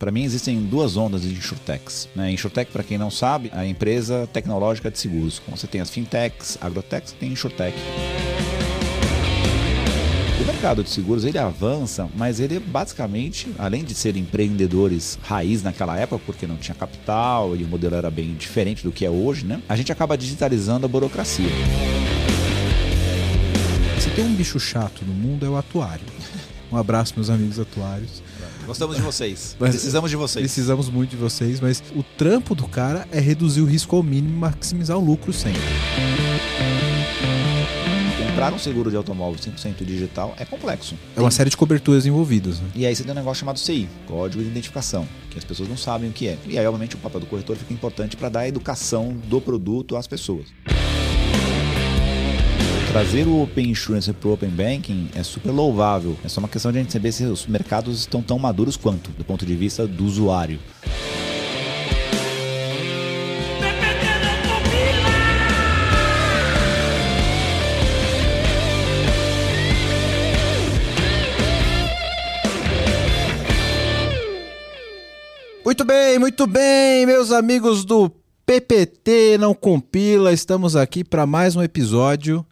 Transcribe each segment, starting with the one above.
Para mim existem duas ondas de insurtechs. Né? Insurtech, para quem não sabe, é a empresa tecnológica de seguros. Como você tem as fintechs, agrotechs, tem insurtech. O mercado de seguros ele avança, mas ele basicamente, além de ser empreendedores raiz naquela época, porque não tinha capital e o modelo era bem diferente do que é hoje, né? A gente acaba digitalizando a burocracia. Se tem um bicho chato no mundo é o atuário. Um abraço, meus amigos atuários. Gostamos de vocês. Mas Precisamos de vocês. Precisamos muito de vocês, mas o trampo do cara é reduzir o risco ao mínimo e maximizar o lucro sempre. Comprar um seguro de automóvel 100% digital é complexo. É uma série de coberturas envolvidas. Né? E aí você tem um negócio chamado CI, Código de Identificação, que as pessoas não sabem o que é. E aí, obviamente, o papel do corretor fica importante para dar a educação do produto às pessoas. Trazer o Open Insurance para o Open Banking é super louvável. É só uma questão de a gente saber se os mercados estão tão maduros quanto, do ponto de vista do usuário. Muito bem, muito bem, meus amigos do PPT Não Compila, estamos aqui para mais um episódio.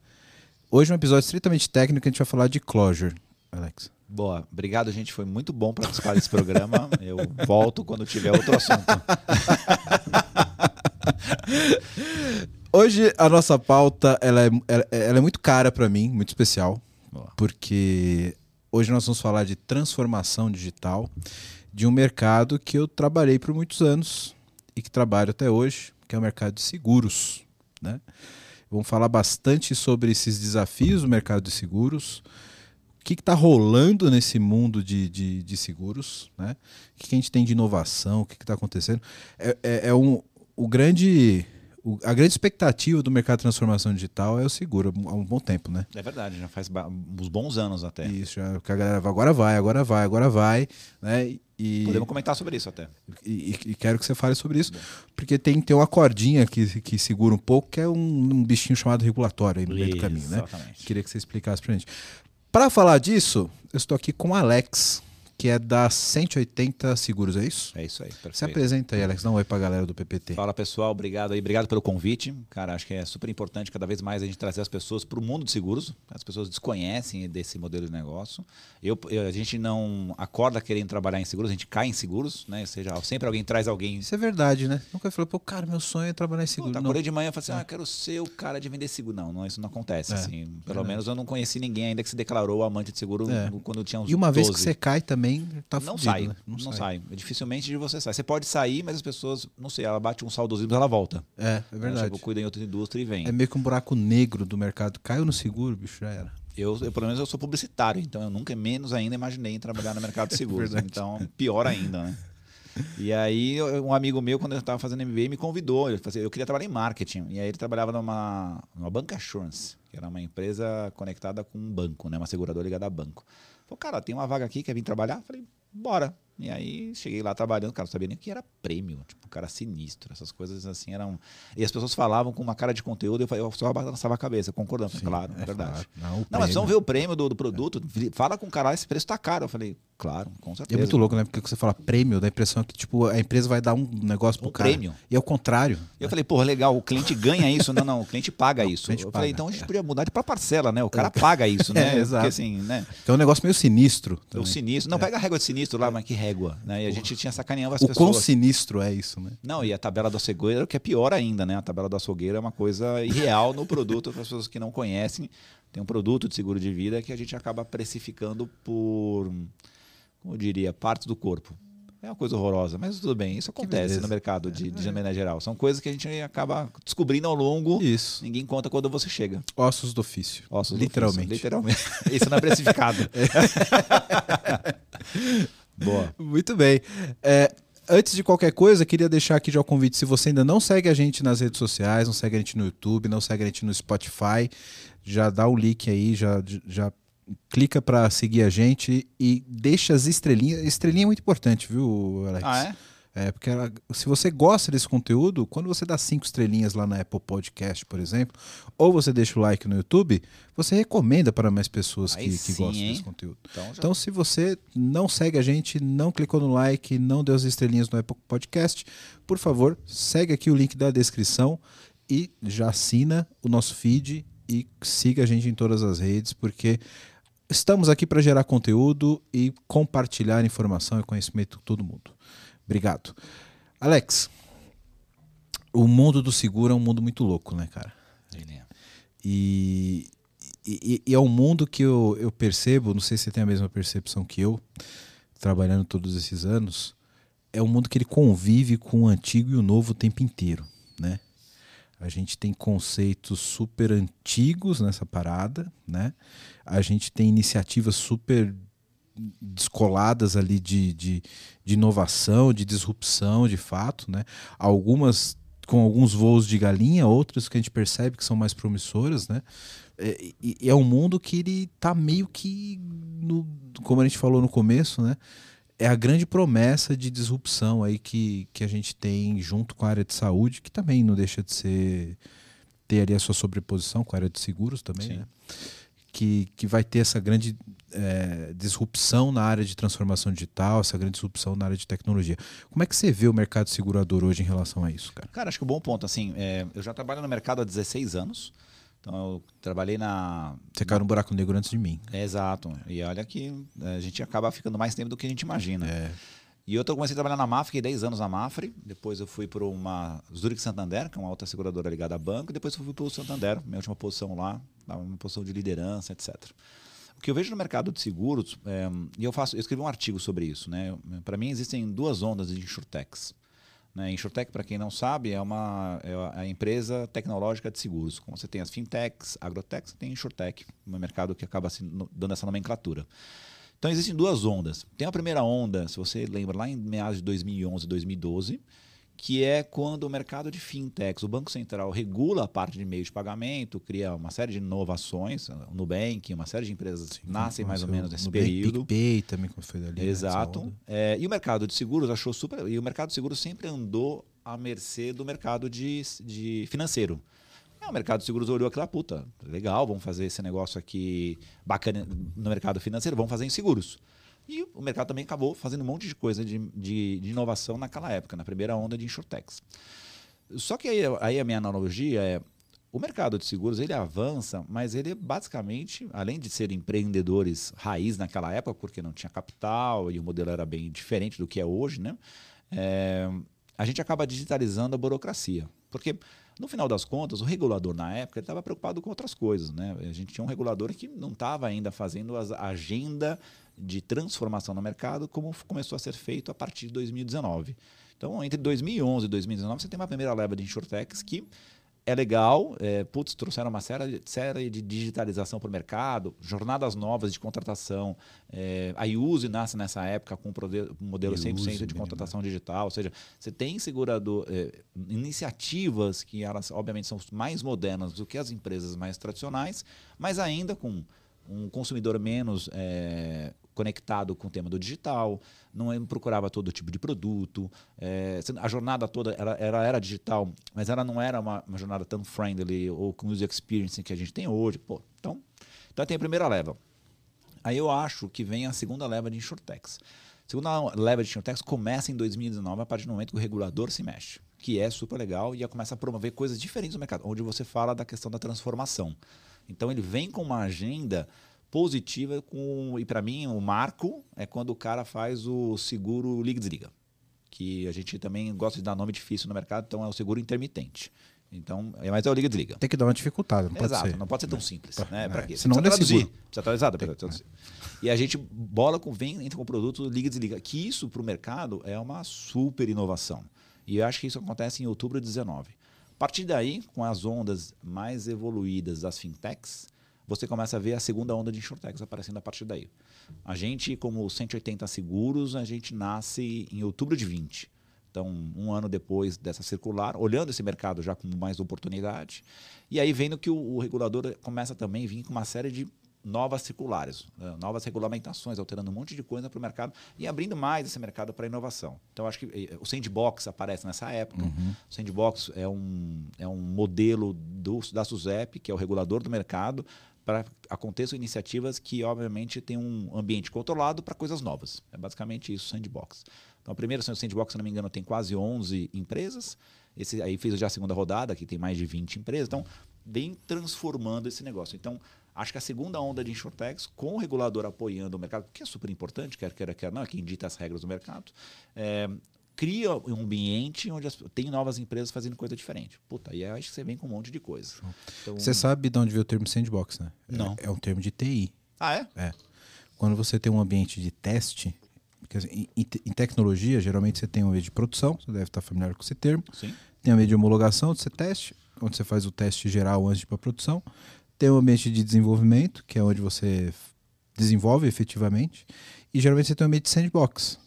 Hoje é um episódio estritamente técnico, a gente vai falar de Clojure, Alex. Boa, obrigado, gente. Foi muito bom participar desse programa. Eu volto quando tiver outro assunto. Hoje a nossa pauta ela é, ela é muito cara para mim, muito especial, Boa. porque hoje nós vamos falar de transformação digital de um mercado que eu trabalhei por muitos anos e que trabalho até hoje, que é o mercado de seguros. Né? Vamos falar bastante sobre esses desafios do mercado de seguros, o que está rolando nesse mundo de, de, de seguros, né? o que, a gente tem de inovação, o que está acontecendo. É, é, é um, o grande o, a grande expectativa do mercado de transformação digital é o seguro há um bom tempo, né? É verdade, já faz uns bons anos até. Isso, já, que a galera agora vai, agora vai, agora vai, né? E, Podemos comentar sobre isso até. E, e, quero que você fale sobre isso, porque tem, tem uma cordinha que, que segura um pouco, que é um, um bichinho chamado regulatório aí no meio do caminho, né? Queria que você explicasse pra gente. Para falar disso, eu estou aqui com o Alex, que é da 180 Seguros, é isso? É isso aí, perfeito. Se apresenta aí, Alex, dá um oi pra galera do PPT. Fala pessoal, obrigado aí, obrigado pelo convite. Cara, acho que é super importante cada vez mais a gente trazer as pessoas para o mundo de seguros. As pessoas desconhecem desse modelo de negócio. Eu, eu, a gente não acorda querendo trabalhar em seguros, a gente cai em seguros, né? Ou seja, sempre alguém traz alguém. Isso é verdade, né? Nunca falou, pô, cara, meu sonho é trabalhar em seguro. Pô, acordei de manhã e falei assim, é. ah, quero ser o cara de vender seguro. Não, não isso não acontece. É, assim. Pelo verdade. menos eu não conheci ninguém ainda que se declarou amante de seguro é. quando tinha uns E uma 12. vez que você cai também, tá não fudido, sai, né? não, não sai. sai. Dificilmente de você sai. Você pode sair, mas as pessoas, não sei, ela bate um saudosismo, ela volta. É, é verdade. Ela cuida em outra indústria e vem. É meio que um buraco negro do mercado. Caiu no seguro, bicho, já era. Eu, eu, pelo menos eu sou publicitário, então eu nunca menos ainda imaginei em trabalhar no mercado de seguros. então, pior ainda, né? E aí, um amigo meu, quando eu estava fazendo MBA, me convidou. Eu, eu queria trabalhar em marketing. E aí, ele trabalhava numa, numa Banca Assurance, que era uma empresa conectada com um banco, né? uma seguradora ligada a banco. Falei, cara, tem uma vaga aqui, quer vir trabalhar? Falei, bora. E aí cheguei lá trabalhando, cara, não sabia nem o que era prêmio, tipo, cara sinistro, essas coisas assim eram. E as pessoas falavam com uma cara de conteúdo, eu, eu só balançava a cabeça, concordando, Sim, claro, é, é verdade. Claro. Não, não mas vamos ver o prêmio do, do produto, fala com o cara, esse preço tá caro. Eu falei, claro, com certeza. E é muito louco, né? Porque você fala prêmio, dá a impressão que, tipo, a empresa vai dar um negócio pro um cara. prêmio. E é o contrário. Eu né? falei, porra, legal, o cliente ganha isso. não, não, o cliente paga não, isso. Cliente eu paga, falei, então a gente é. podia mudar de pra parcela, né? O cara paga isso, né? É, exato. Porque assim, né? Então é um negócio meio sinistro. É o sinistro. Não, pega a régua de sinistro lá, mas que régua, né? E a gente tinha sacaneado as o pessoas. O quão sinistro é isso, né? Não, e a tabela do açougueiro, que é pior ainda, né? A tabela do açougueiro é uma coisa irreal no produto para as pessoas que não conhecem. Tem um produto de seguro de vida que a gente acaba precificando por, como eu diria, partes do corpo. É uma coisa horrorosa, mas tudo bem. Isso acontece no mercado de, de é. maneira geral. São coisas que a gente acaba descobrindo ao longo. Isso. Ninguém conta quando você chega. Ossos do ofício. Ossos literalmente. Do ofício, literalmente. Isso não é precificado. Boa. Muito bem. É, antes de qualquer coisa, queria deixar aqui já o convite. Se você ainda não segue a gente nas redes sociais, não segue a gente no YouTube, não segue a gente no Spotify, já dá o link aí, já, já clica para seguir a gente e deixa as estrelinhas. Estrelinha é muito importante, viu, Alex? Ah, é? É, porque ela, se você gosta desse conteúdo, quando você dá cinco estrelinhas lá na Apple Podcast, por exemplo, ou você deixa o like no YouTube, você recomenda para mais pessoas que, sim, que, gostam hein? desse conteúdo. Então, então, se você não segue a gente, não clicou no like, não deu as estrelinhas no Apple Podcast, por favor, segue aqui o link da descrição e já assina o nosso feed e siga a gente em todas as redes, porque estamos aqui para gerar conteúdo e compartilhar informação e conhecimento com todo mundo. Obrigado. Alex, o mundo do seguro é um mundo muito louco, né, cara? É. E, e, e, é um mundo que eu, eu percebo, não sei se você tem a mesma percepção que eu, trabalhando todos esses anos, é um mundo que ele convive com o antigo e o novo o tempo inteiro, né? A gente tem conceitos super antigos nessa parada, né? A gente tem iniciativas super descoladas ali de, de, de inovação, de disrupção, de fato, né? Algumas com alguns voos de galinha, outras que a gente percebe que são mais promissoras, né? É, é um mundo que ele tá meio que, no, como a gente falou no começo, né? é a grande promessa de disrupção aí que, que a gente tem junto com a área de saúde, que também não deixa de ser ter ali a sua sobreposição com a área de seguros também, né? Que, que vai ter essa grande é, disrupção na área de transformação digital, essa grande disrupção na área de tecnologia. Como é que você vê o mercado segurador hoje em relação a isso, cara? Cara, acho que um bom ponto, assim, é, eu já trabalho no mercado há 16 anos, então eu trabalhei na. Você caiu no buraco negro antes de mim. É, exato. E olha que a gente acaba ficando mais tempo do que a gente imagina. É. E eu comecei a trabalhar na Mafre, fiquei 10 anos na Mafre. Depois eu fui para uma Zurich Santander, que é uma outra seguradora ligada a banco. E depois eu fui para o Santander, minha última posição lá, uma posição de liderança, etc. O que eu vejo no mercado de seguros, é, e eu faço, eu escrevi um artigo sobre isso, né? Para mim existem duas ondas de insurtechs. Né? Insurtech, para quem não sabe, é uma é a empresa tecnológica de seguros. Como você tem as fintechs, agrotechs, você tem Insurtech, um mercado que acaba dando essa nomenclatura. Então existem duas ondas. Tem a primeira onda, se você lembra, lá em meados de 2011, 2012, que é quando o mercado de fintechs, o Banco Central regula a parte de meio de pagamento, cria uma série de inovações, o Nubank, uma série de empresas Sim, nascem mais ou menos nesse Nubank, período. PicPay também foi dali. Né, Exato. É, e o mercado de seguros achou super. E o mercado de seguros sempre andou à mercê do mercado de, de financeiro. É, o mercado de seguros olhou aquela puta, legal, vamos fazer esse negócio aqui bacana no mercado financeiro, vamos fazer em seguros. E o mercado também acabou fazendo um monte de coisa de, de, de inovação naquela época, na primeira onda de insurtechs. Só que aí, aí, a minha analogia é o mercado de seguros ele avança, mas ele basicamente, além de ser empreendedores raiz naquela época, porque não tinha capital e o modelo era bem diferente do que é hoje, né? É, a gente acaba digitalizando a burocracia. Porque, no final das contas, o regulador na época estava preocupado com outras coisas. Né? A gente tinha um regulador que não estava ainda fazendo a agenda de transformação no mercado, como começou a ser feito a partir de 2019. Então, entre 2011 e 2019, você tem uma primeira leva de insurtechs que é legal, é, putz, trouxeram uma série, série de digitalização para o mercado, jornadas novas de contratação. É, a Iuse nasce nessa época com um modelo 100% de contratação digital, ou seja, você tem segurador, é, iniciativas que elas, obviamente, são mais modernas do que as empresas mais tradicionais, mas ainda com um consumidor menos é, conectado com o tema do digital, não procurava todo tipo de produto. É, a jornada toda ela, ela, era digital, mas ela não era uma, uma, jornada tão friendly ou com user experience que a gente tem hoje. Pô, então, então tem a primeira leva. Aí eu acho que vem a segunda leva de insurtechs. A segunda leva de insurtechs começa em 2019, a partir do momento que o regulador se mexe, que é super legal e começa a promover coisas diferentes no mercado, onde você fala da questão da transformação. Então ele vem com uma agenda positiva com e para mim o marco é quando o cara faz o seguro liga desliga que a gente também gosta de dar nome difícil no mercado então é o seguro intermitente. Então é mais é o liga desliga. Tem que dar uma dificuldade não pode exato ser. não pode ser tão simples é. né? Para é. quê? senão precisa traduzir precisa atualizar tem, e a gente bola com vem entra com o produto liga desliga que isso para o mercado é uma super inovação. E eu acho que isso acontece em outubro de 19 a partir daí com as ondas mais evoluídas das fintechs você começa a ver a segunda onda de insurtechs aparecendo a partir daí. A gente, como 180 seguros, a gente nasce em outubro de 20. Então, um ano depois dessa circular, olhando esse mercado já com mais oportunidade, e aí vendo que o, o regulador começa também a vir com uma série de novas circulares, né? novas regulamentações, alterando um monte de coisa para o mercado e abrindo mais esse mercado para inovação. Então, acho que eh, o Sandbox aparece nessa época. Uhum. O Sandbox é um, é um modelo do, da SUSEP, que é o regulador do mercado, para aconteçam iniciativas que, obviamente, tem um ambiente controlado para coisas novas. É basicamente isso, Sandbox. Então, a primeira Sandbox, se não me engano, tem quase 11 empresas. Esse aí fez já a segunda rodada, que tem mais de 20 empresas. Então, vem transformando esse negócio. Então, acho que a segunda onda de insurtechs, com o regulador apoiando o mercado, que é super importante, quer queira, quer não, é quem dita as regras do mercado, é, cria um ambiente onde as, tem novas empresas fazendo coisa diferente. Puta, aí acho que você vem com um monte de coisa. Então, você sabe de onde veio o termo sandbox, né? Não. É, é um termo de TI. Ah, é? É. Quando você tem um ambiente de teste, assim, em, em, tecnologia, geralmente você tem um ambiente de produção, você deve estar familiar com esse termo. Sim. Tem um ambiente de homologação, onde você teste, onde você faz o teste geral antes de ir para a produção. Tem um ambiente de desenvolvimento, que é onde você desenvolve efetivamente. E geralmente você tem um ambiente de sandbox,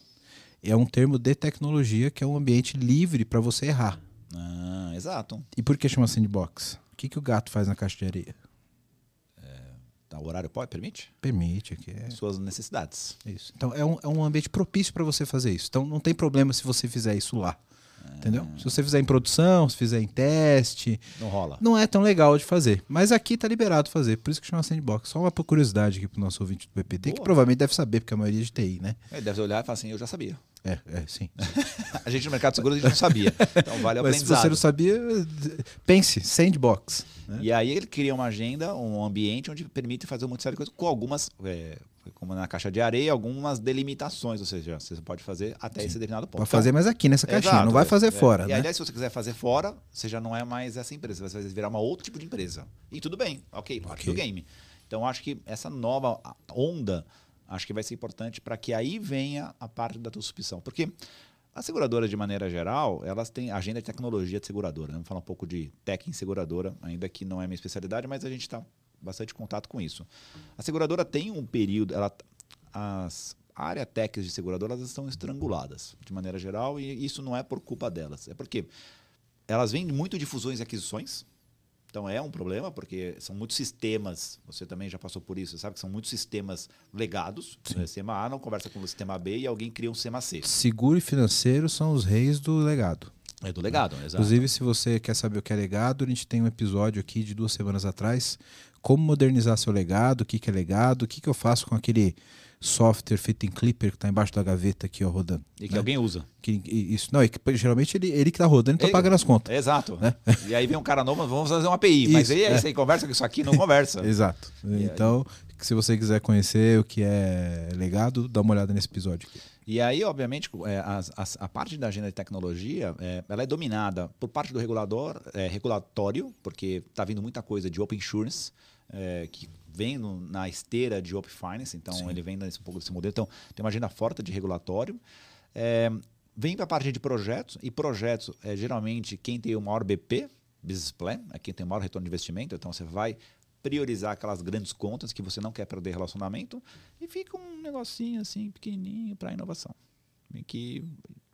é um termo de tecnologia que é um ambiente livre para você errar. Ah, exato. E por que chama sandbox? O que, que o gato faz na caixa de areia? É, o horário pode, permite? Permite. Aqui é... Suas necessidades. Isso. Então é um, é um ambiente propício para você fazer isso. Então não tem problema se você fizer isso lá. Entendeu? Se você fizer em produção, se fizer em teste. Não rola. Não é tão legal de fazer. Mas aqui tá liberado fazer. Por isso que chama sandbox. Só uma curiosidade aqui pro nosso ouvinte do PPT, Boa. que provavelmente deve saber, porque a maioria é de TI, né? Ele deve olhar e falar assim: eu já sabia. É, é, sim. a gente no mercado seguro a gente não sabia. Então vale o Mas se você não sabia, pense, sandbox. Né? E aí ele cria uma agenda, um ambiente onde permite fazer uma série de coisas com algumas, é, como na caixa de areia, algumas delimitações. Ou seja, você pode fazer até Sim. esse determinado ponto. Pode fazer mais aqui nessa caixinha, Exato, não vai fazer é, fora. E né? aliás, se você quiser fazer fora, você já não é mais essa empresa, você vai virar uma outro tipo de empresa. E tudo bem, ok, parte okay. do game. Então acho que essa nova onda acho que vai ser importante para que aí venha a parte da tua subscrição. Porque as seguradoras, de maneira geral, elas têm agenda de tecnologia de seguradora. Né? Vamos falar um pouco de tech em seguradora, ainda que não é minha especialidade, mas a gente está bastante contato com isso. A seguradora tem um período, ela, as área techs de seguradora elas estão estranguladas, de maneira geral, e isso não é por culpa delas. É porque elas vêm muito de fusões e aquisições, então é um problema, porque são muitos sistemas, você também já passou por isso, sabe que são muitos sistemas legados. O sistema A não conversa com o sistema B e alguém cria um sistema C. Seguro e financeiro são os reis do legado. É do legado, exato. Inclusive, se você quer saber o que é legado, a gente tem um episódio aqui de duas semanas atrás. Como modernizar seu legado, o que, que é legado, o que, que eu faço com aquele software feito em Clipper que está embaixo da gaveta aqui, ó, rodando. E que né? alguém usa. Que, isso, não, é que, geralmente ele, ele que está rodando e está pagando as contas. Exato. Né? E aí vem um cara novo, vamos fazer uma API. Isso, mas aí, é. aí conversa com isso aqui, não conversa. Exato. E então, aí... se você quiser conhecer o que é legado, dá uma olhada nesse episódio aqui. E aí, obviamente, é, a, a, a, parte da agenda de tecnologia, é, ela é dominada por parte do regulador, é, regulatório, porque está vindo muita coisa de open insurance, é, que vem no, na esteira de Open Finance, então Sim. ele vem nesse, um pouco desse modelo. Então, tem uma agenda forte de regulatório. É, vem para a parte de projetos, e projetos é geralmente quem tem o maior BP, Business Plan, é quem tem o maior retorno de investimento, então você vai priorizar aquelas grandes contas que você não quer perder relacionamento e fica um negocinho assim pequenininho para inovação que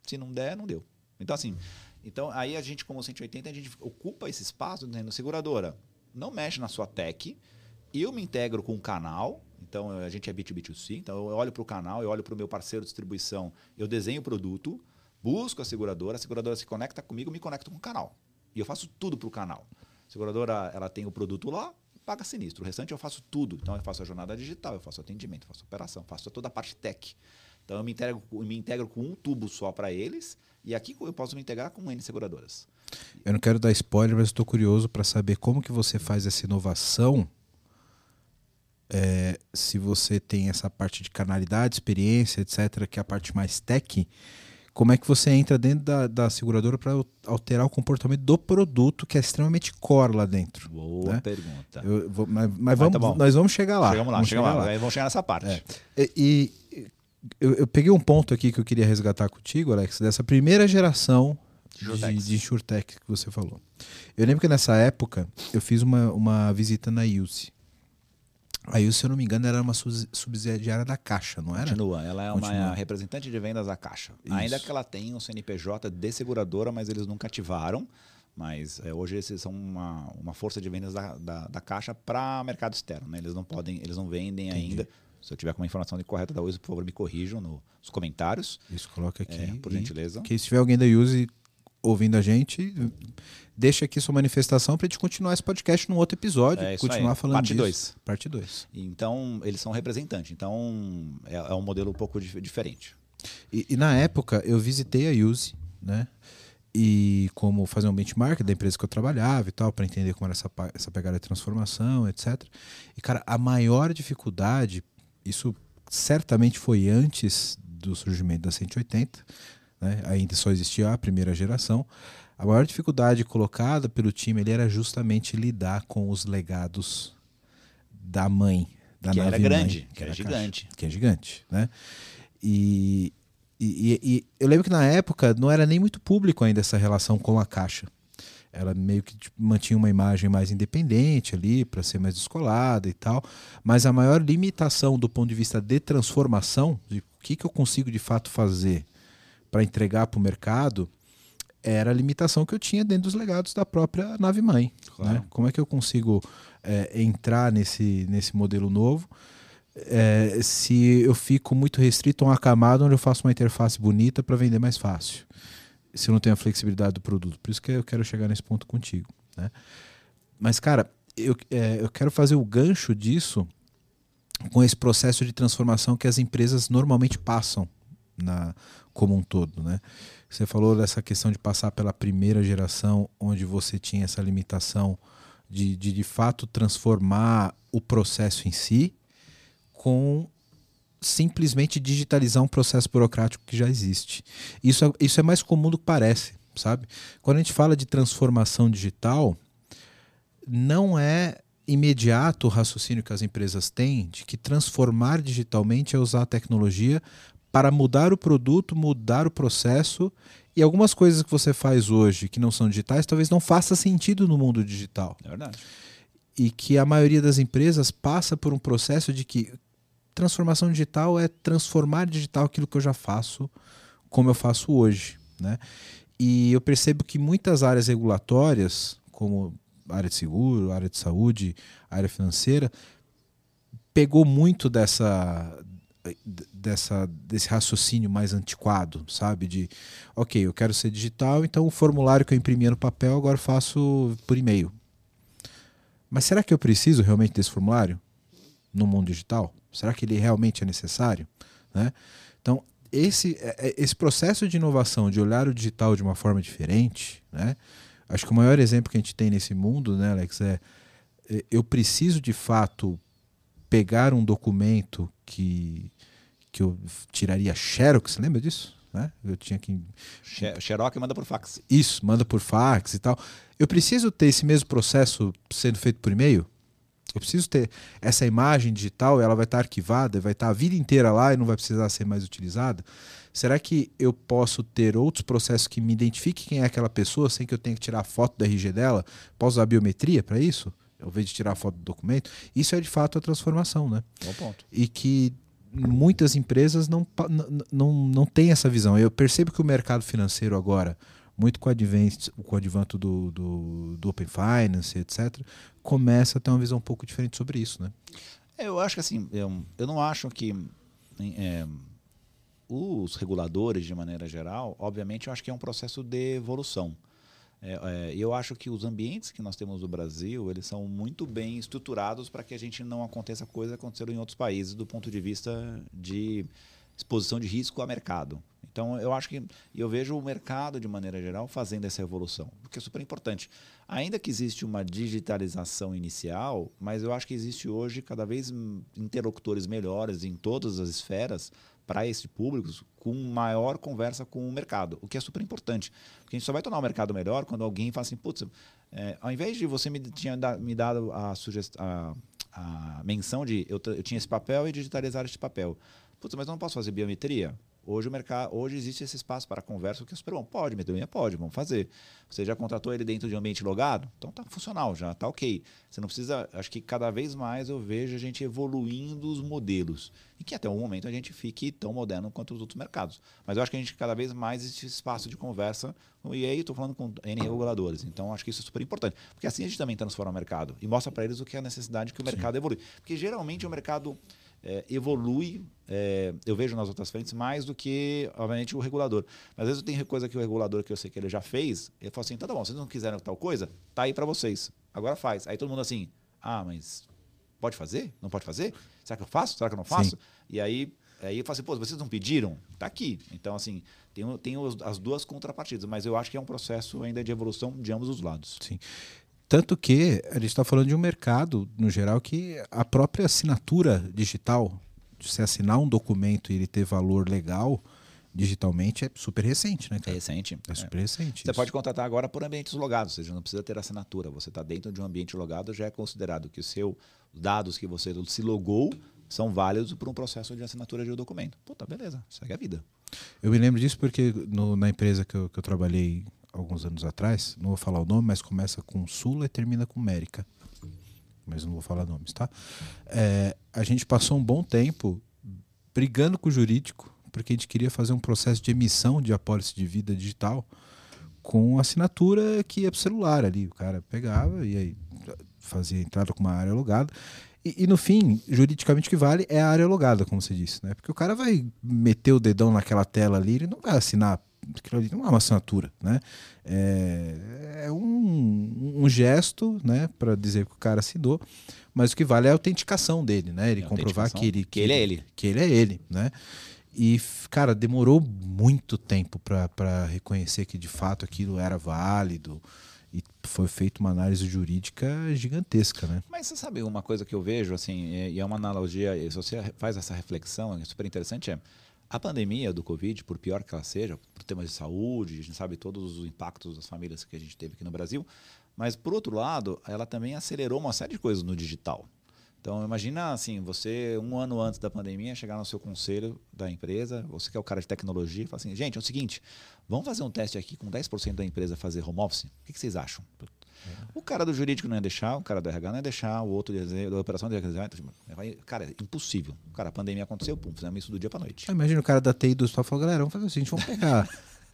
se não der não deu então assim então aí a gente como 180 a gente ocupa esse espaço dentro da seguradora não mexe na sua tech eu me integro com o canal, então a gente é B2B2C, então eu olho para o canal, eu olho para o meu parceiro de distribuição, eu desenho o produto, busco a seguradora, a seguradora se conecta comigo, me conecto com o canal. E eu faço tudo para o canal. A seguradora ela tem o produto lá, paga sinistro. O restante eu faço tudo. Então eu faço a jornada digital, eu faço atendimento, faço operação, faço toda a parte tech. Então eu me integro, eu me integro com um tubo só para eles e aqui eu posso me integrar com N seguradoras. Eu não quero dar spoiler, mas estou curioso para saber como que você faz essa inovação é, se você tem essa parte de canalidade, experiência, etc., que é a parte mais tech, como é que você entra dentro da, da seguradora para alterar o comportamento do produto, que é extremamente core lá dentro? Boa né? pergunta. Vou, mas, mas vamos, tá nós vamos chegar lá. Chegamos lá, vamos chegamos lá. lá. Vamos chegar nessa parte. É. E, e eu, eu, peguei um ponto aqui que eu queria resgatar contigo, Alex, dessa primeira geração de, de InsurTech que você falou. Eu lembro que nessa época eu fiz uma, uma visita na IUSE. Aí, se eu não me engano, era uma subsidiária da Caixa, não era? Continua. Ela é Continua. uma representante de vendas da Caixa. Isso. Ainda que ela tenha um CNPJ de seguradora, mas eles nunca ativaram. Mas é, hoje eles são uma, uma força de vendas da, da, da Caixa para mercado externo. Né? Eles não podem, eles não vendem Entendi. ainda. Se eu tiver com uma informação correta da Use, por favor, me corrijam nos comentários. Isso, coloca aqui. É, por gentileza. Que se tiver alguém da Use ouvindo a gente, deixa aqui sua manifestação para a gente continuar esse podcast num outro episódio, é continuar aí. falando Parte disso. Dois. Parte 2. Então, eles são representantes. Então, é, é um modelo um pouco diferente. E, e, na época, eu visitei a Use, né? E como fazer um benchmark da empresa que eu trabalhava e tal, para entender como era essa, essa pegada de transformação, etc. E, cara, a maior dificuldade, isso certamente foi antes do surgimento da 180, né? ainda só existia a primeira geração. A maior dificuldade colocada pelo time ele era justamente lidar com os legados da mãe, da que nave era grande, mãe, que, era gigante, caixa, que é gigante, né? E, e, e, eu lembro que na época não era nem muito público ainda essa relação com a caixa. Ela meio que tipo, mantinha uma imagem mais independente ali, para ser mais descolada e tal. Mas a maior limitação do ponto de vista de transformação, de o que, que eu consigo de fato fazer para entregar para o mercado, era a limitação que eu tinha dentro dos legados da própria nave mãe. Claro. Né? Como é que eu consigo é, entrar nesse, nesse modelo novo? É, se eu fico muito restrito a uma camada onde eu faço uma interface bonita para vender mais fácil. Se eu não tenho a flexibilidade do produto. Por isso que eu quero chegar nesse ponto contigo. Né? Mas, cara, eu, é, eu quero fazer o gancho disso com esse processo de transformação que as empresas normalmente passam na, como um todo. Né? Você falou dessa questão de passar pela primeira geração, onde você tinha essa limitação de, de, de fato transformar o processo em si, com simplesmente digitalizar um processo burocrático que já existe. Isso é, isso é mais comum do que parece, sabe? Quando a gente fala de transformação digital, não é imediato o raciocínio que as empresas têm de que transformar digitalmente é usar a tecnologia para mudar o produto, mudar o processo e algumas coisas que você faz hoje que não são digitais talvez não faça sentido no mundo digital. É verdade. E que a maioria das empresas passa por um processo de que transformação digital é transformar digital aquilo que eu já faço como eu faço hoje, né? E eu percebo que muitas áreas regulatórias, como área de seguro, área de saúde, área financeira, pegou muito dessa dessa desse raciocínio mais antiquado, sabe? De, ok, eu quero ser digital, então o formulário que eu imprimia no papel agora faço por e-mail. Mas será que eu preciso realmente desse formulário no mundo digital? Será que ele realmente é necessário? Né? Então, esse, é, é, esse processo de inovação, de olhar o digital de uma forma diferente, né? acho que o maior exemplo que a gente tem nesse mundo, né, Alex, é, é eu preciso de fato pegar um documento que, que eu tiraria xerox, lembra disso? Né? Eu tinha que. Xerox manda por fax. Isso, manda por fax e tal. Eu preciso ter esse mesmo processo sendo feito por e-mail? Eu preciso ter essa imagem digital, ela vai estar arquivada, vai estar a vida inteira lá e não vai precisar ser mais utilizada. Será que eu posso ter outros processos que me identifiquem quem é aquela pessoa sem que eu tenha que tirar a foto da RG dela? Posso usar biometria para isso? Ao invés de tirar a foto do documento? Isso é de fato a transformação, né? Bom ponto. E que muitas empresas não, não, não, não têm essa visão. Eu percebo que o mercado financeiro agora, muito com o, advento, com o do, do, do Open Finance, etc., começa a ter uma visão um pouco diferente sobre isso, né? É, eu acho que assim, eu, eu não acho que é, os reguladores, de maneira geral, obviamente, eu acho que é um processo de evolução. É, é, eu acho que os ambientes que nós temos no Brasil, eles são muito bem estruturados para que a gente não aconteça coisas que aconteceram em outros países do ponto de vista de exposição de risco a mercado. Então, eu acho que eu vejo o mercado, de maneira geral, fazendo essa evolução, porque é super importante. Ainda que existe uma digitalização inicial, mas eu acho que existe hoje cada vez interlocutores melhores em todas as esferas para esse público com maior conversa com o mercado, o que é super importante. Porque a gente só vai tornar o mercado melhor quando alguém fala assim, putz, é, ao invés de você me, tinha me dado a, a, a menção de eu, eu tinha esse papel e digitalizar esse papel. Putz, mas eu não posso fazer biometria? Hoje o mercado, hoje existe esse espaço para conversa que é super bom. Pode, Medellín pode, vamos fazer. Você já contratou ele dentro de um ambiente logado? Então tá funcional, já tá ok. Você não precisa, acho que cada vez mais eu vejo a gente evoluindo os modelos. E que até o momento a gente fique tão moderno quanto os outros mercados. Mas eu acho que a gente cada vez mais existe espaço de conversa. E aí estou falando com N reguladores. Então acho que isso é super importante. Porque assim a gente também transforma o mercado e mostra para eles o que é a necessidade que o mercado Sim. evolui. Porque geralmente o mercado é, evolui, é, eu vejo nas outras frentes, mais do que, obviamente, o regulador. Mas às vezes tem coisa que o regulador, que eu sei que ele já fez, ele fala assim, tá, tá bom, vocês não quiseram tal coisa, tá aí para vocês, agora faz. Aí todo mundo assim, ah, mas pode fazer? Não pode fazer? Será que eu faço? Será que eu não faço? Sim. E aí, aí eu falo assim, pô, vocês não pediram? Tá aqui. Então, assim, tem, tem as duas contrapartidas, mas eu acho que é um processo ainda de evolução de ambos os lados. Sim. Tanto que a gente está falando de um mercado, no geral, que a própria assinatura digital, de você assinar um documento e ele ter valor legal digitalmente, é super recente, né? Cara? É recente. É super é. recente. Você isso. pode contratar agora por ambientes logados, ou seja, não precisa ter assinatura. Você está dentro de um ambiente logado, já é considerado que os seus dados que você se logou são válidos para um processo de assinatura de um documento. Puta, beleza, segue a vida. Eu me lembro disso porque no, na empresa que eu, que eu trabalhei alguns anos atrás, não vou falar o nome, mas começa com Sula e termina com Mérica. Mas não vou falar nomes, tá? É, a gente passou um bom tempo brigando com o jurídico, porque a gente queria fazer um processo de emissão de apólice de vida digital com assinatura que ia para o celular ali. O cara pegava e aí fazia entrada com uma área alugada. E, e, no fim, juridicamente o que vale é a área alugada, como você disse, né? Porque o cara vai meter o dedão naquela tela ali, ele não vai assinar aquilo ali não é uma assinatura, né? É, é um, um, gesto, né, para dizer que o cara assinou, mas o que vale é a autenticação dele, né? Ele é comprovar que ele que, que, ele é ele, que ele é ele, né? E cara, demorou muito tempo para reconhecer que de fato aquilo era válido e foi feita uma análise jurídica gigantesca, né? Mas você sabe uma coisa que eu vejo assim, e é uma analogia, se você faz essa reflexão, é super interessante é a pandemia do Covid, por pior que ela seja, por temas de saúde, a gente sabe todos os impactos das famílias que a gente teve aqui no Brasil, mas por outro lado, ela também acelerou uma série de coisas no digital. Então, imagina assim, você um ano antes da pandemia chegar no seu conselho da empresa, você que é o cara de tecnologia, falar assim, gente, é o seguinte, vamos fazer um teste aqui com 10% da empresa fazer home office? O que, que vocês acham? O cara do jurídico não ia deixar, o cara do RH não ia deixar, o outro da operação não ia deixar. Cara, é impossível. Cara, a pandemia aconteceu, pum, fizemos isso do dia para noite. Ah, imagina o cara da TI do hospital falou, galera, vamos fazer o seguinte, vamos pegar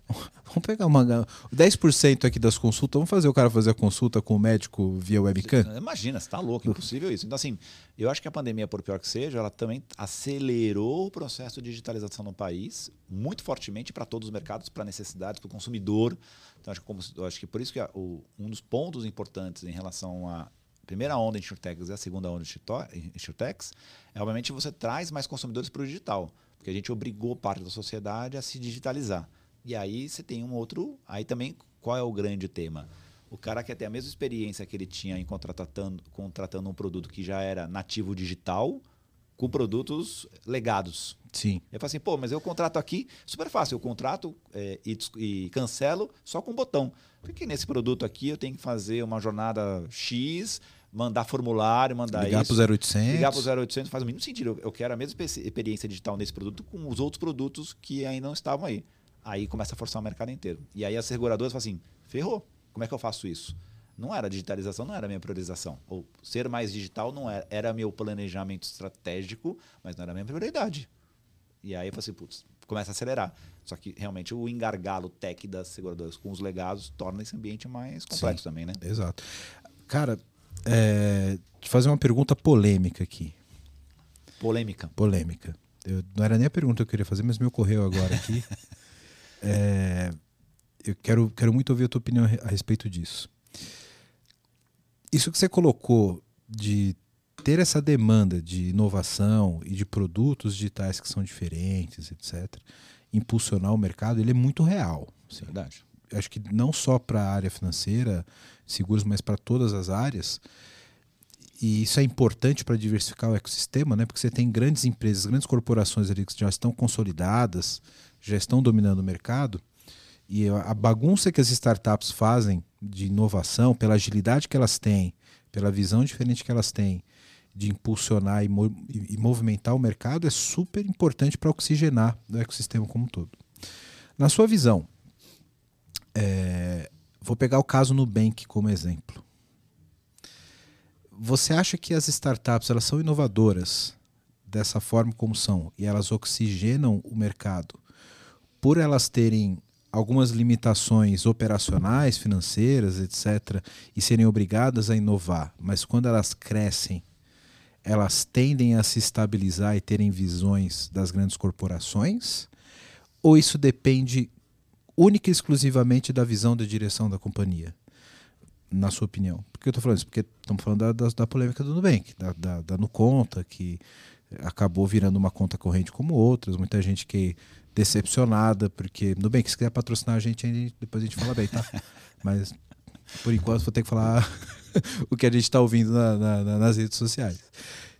Vamos pegar uma 10% aqui das consultas, vamos fazer o cara fazer a consulta com o médico via webcam? Imagina, você está louco, impossível isso. Então, assim, eu acho que a pandemia, por pior que seja, ela também acelerou o processo de digitalização no país muito fortemente para todos os mercados, para necessidades, para o consumidor. Então, acho que, como, acho que por isso que a, o, um dos pontos importantes em relação à primeira onda em Insurtechs e a segunda onda em Insurtechs é, obviamente, você traz mais consumidores para o digital, porque a gente obrigou parte da sociedade a se digitalizar. E aí você tem um outro. Aí também, qual é o grande tema? O cara quer ter a mesma experiência que ele tinha em contratando, contratando um produto que já era nativo digital com produtos legados. Sim. Eu falo assim, pô, mas eu contrato aqui, super fácil, eu contrato é, e, e, cancelo só com um botão. Por que nesse produto aqui eu tenho que fazer uma jornada X, mandar formulário, mandar ligar isso. Ligar para o 0800. Ligar para o 0800 faz o mínimo sentido. Eu quero a mesma experiência digital nesse produto com os outros produtos que ainda não estavam aí. Aí começa a forçar o mercado inteiro. E aí as seguradoras falam assim: ferrou, como é que eu faço isso? Não era digitalização, não era minha priorização. Ou ser mais digital não era, era meu planejamento estratégico, mas não era minha prioridade. E aí eu falei assim, putz, começa a acelerar. Só que realmente o engargalo tech das seguradoras com os legados torna esse ambiente mais complexo Sim, também, né? Exato. Cara, é, te fazer uma pergunta polêmica aqui. Polêmica. Polêmica. Eu, não era nem a pergunta que eu queria fazer, mas me ocorreu agora aqui. É, eu quero, quero muito ouvir a tua opinião a respeito disso. Isso que você colocou de ter essa demanda de inovação e de produtos digitais que são diferentes, etc., impulsionar o mercado, ele é muito real. Sim. Verdade. Acho que não só para a área financeira, seguros, mas para todas as áreas. E isso é importante para diversificar o ecossistema, né? porque você tem grandes empresas, grandes corporações ali que já estão consolidadas, já estão dominando o mercado e a bagunça que as startups fazem de inovação, pela agilidade que elas têm, pela visão diferente que elas têm de impulsionar e, e movimentar o mercado é super importante para oxigenar o ecossistema como um todo. Na sua visão, é, vou pegar o caso Nubank como exemplo. Você acha que as startups elas são inovadoras dessa forma como são e elas oxigenam o mercado por elas terem algumas limitações operacionais, financeiras, etc., e serem obrigadas a inovar, mas quando elas crescem, elas tendem a se estabilizar e terem visões das grandes corporações? Ou isso depende única e exclusivamente da visão da direção da companhia? Na sua opinião? Por que eu estou falando isso? Porque estamos falando da, da, da, polêmica do Nubank, da, da, da Nuconta, que acabou virando uma conta corrente como outras, muita gente que decepcionada, porque, no bem, que se quiser patrocinar a gente, depois a gente fala bem, tá? Mas, por enquanto, vou ter que falar o que a gente está ouvindo na, na, nas redes sociais.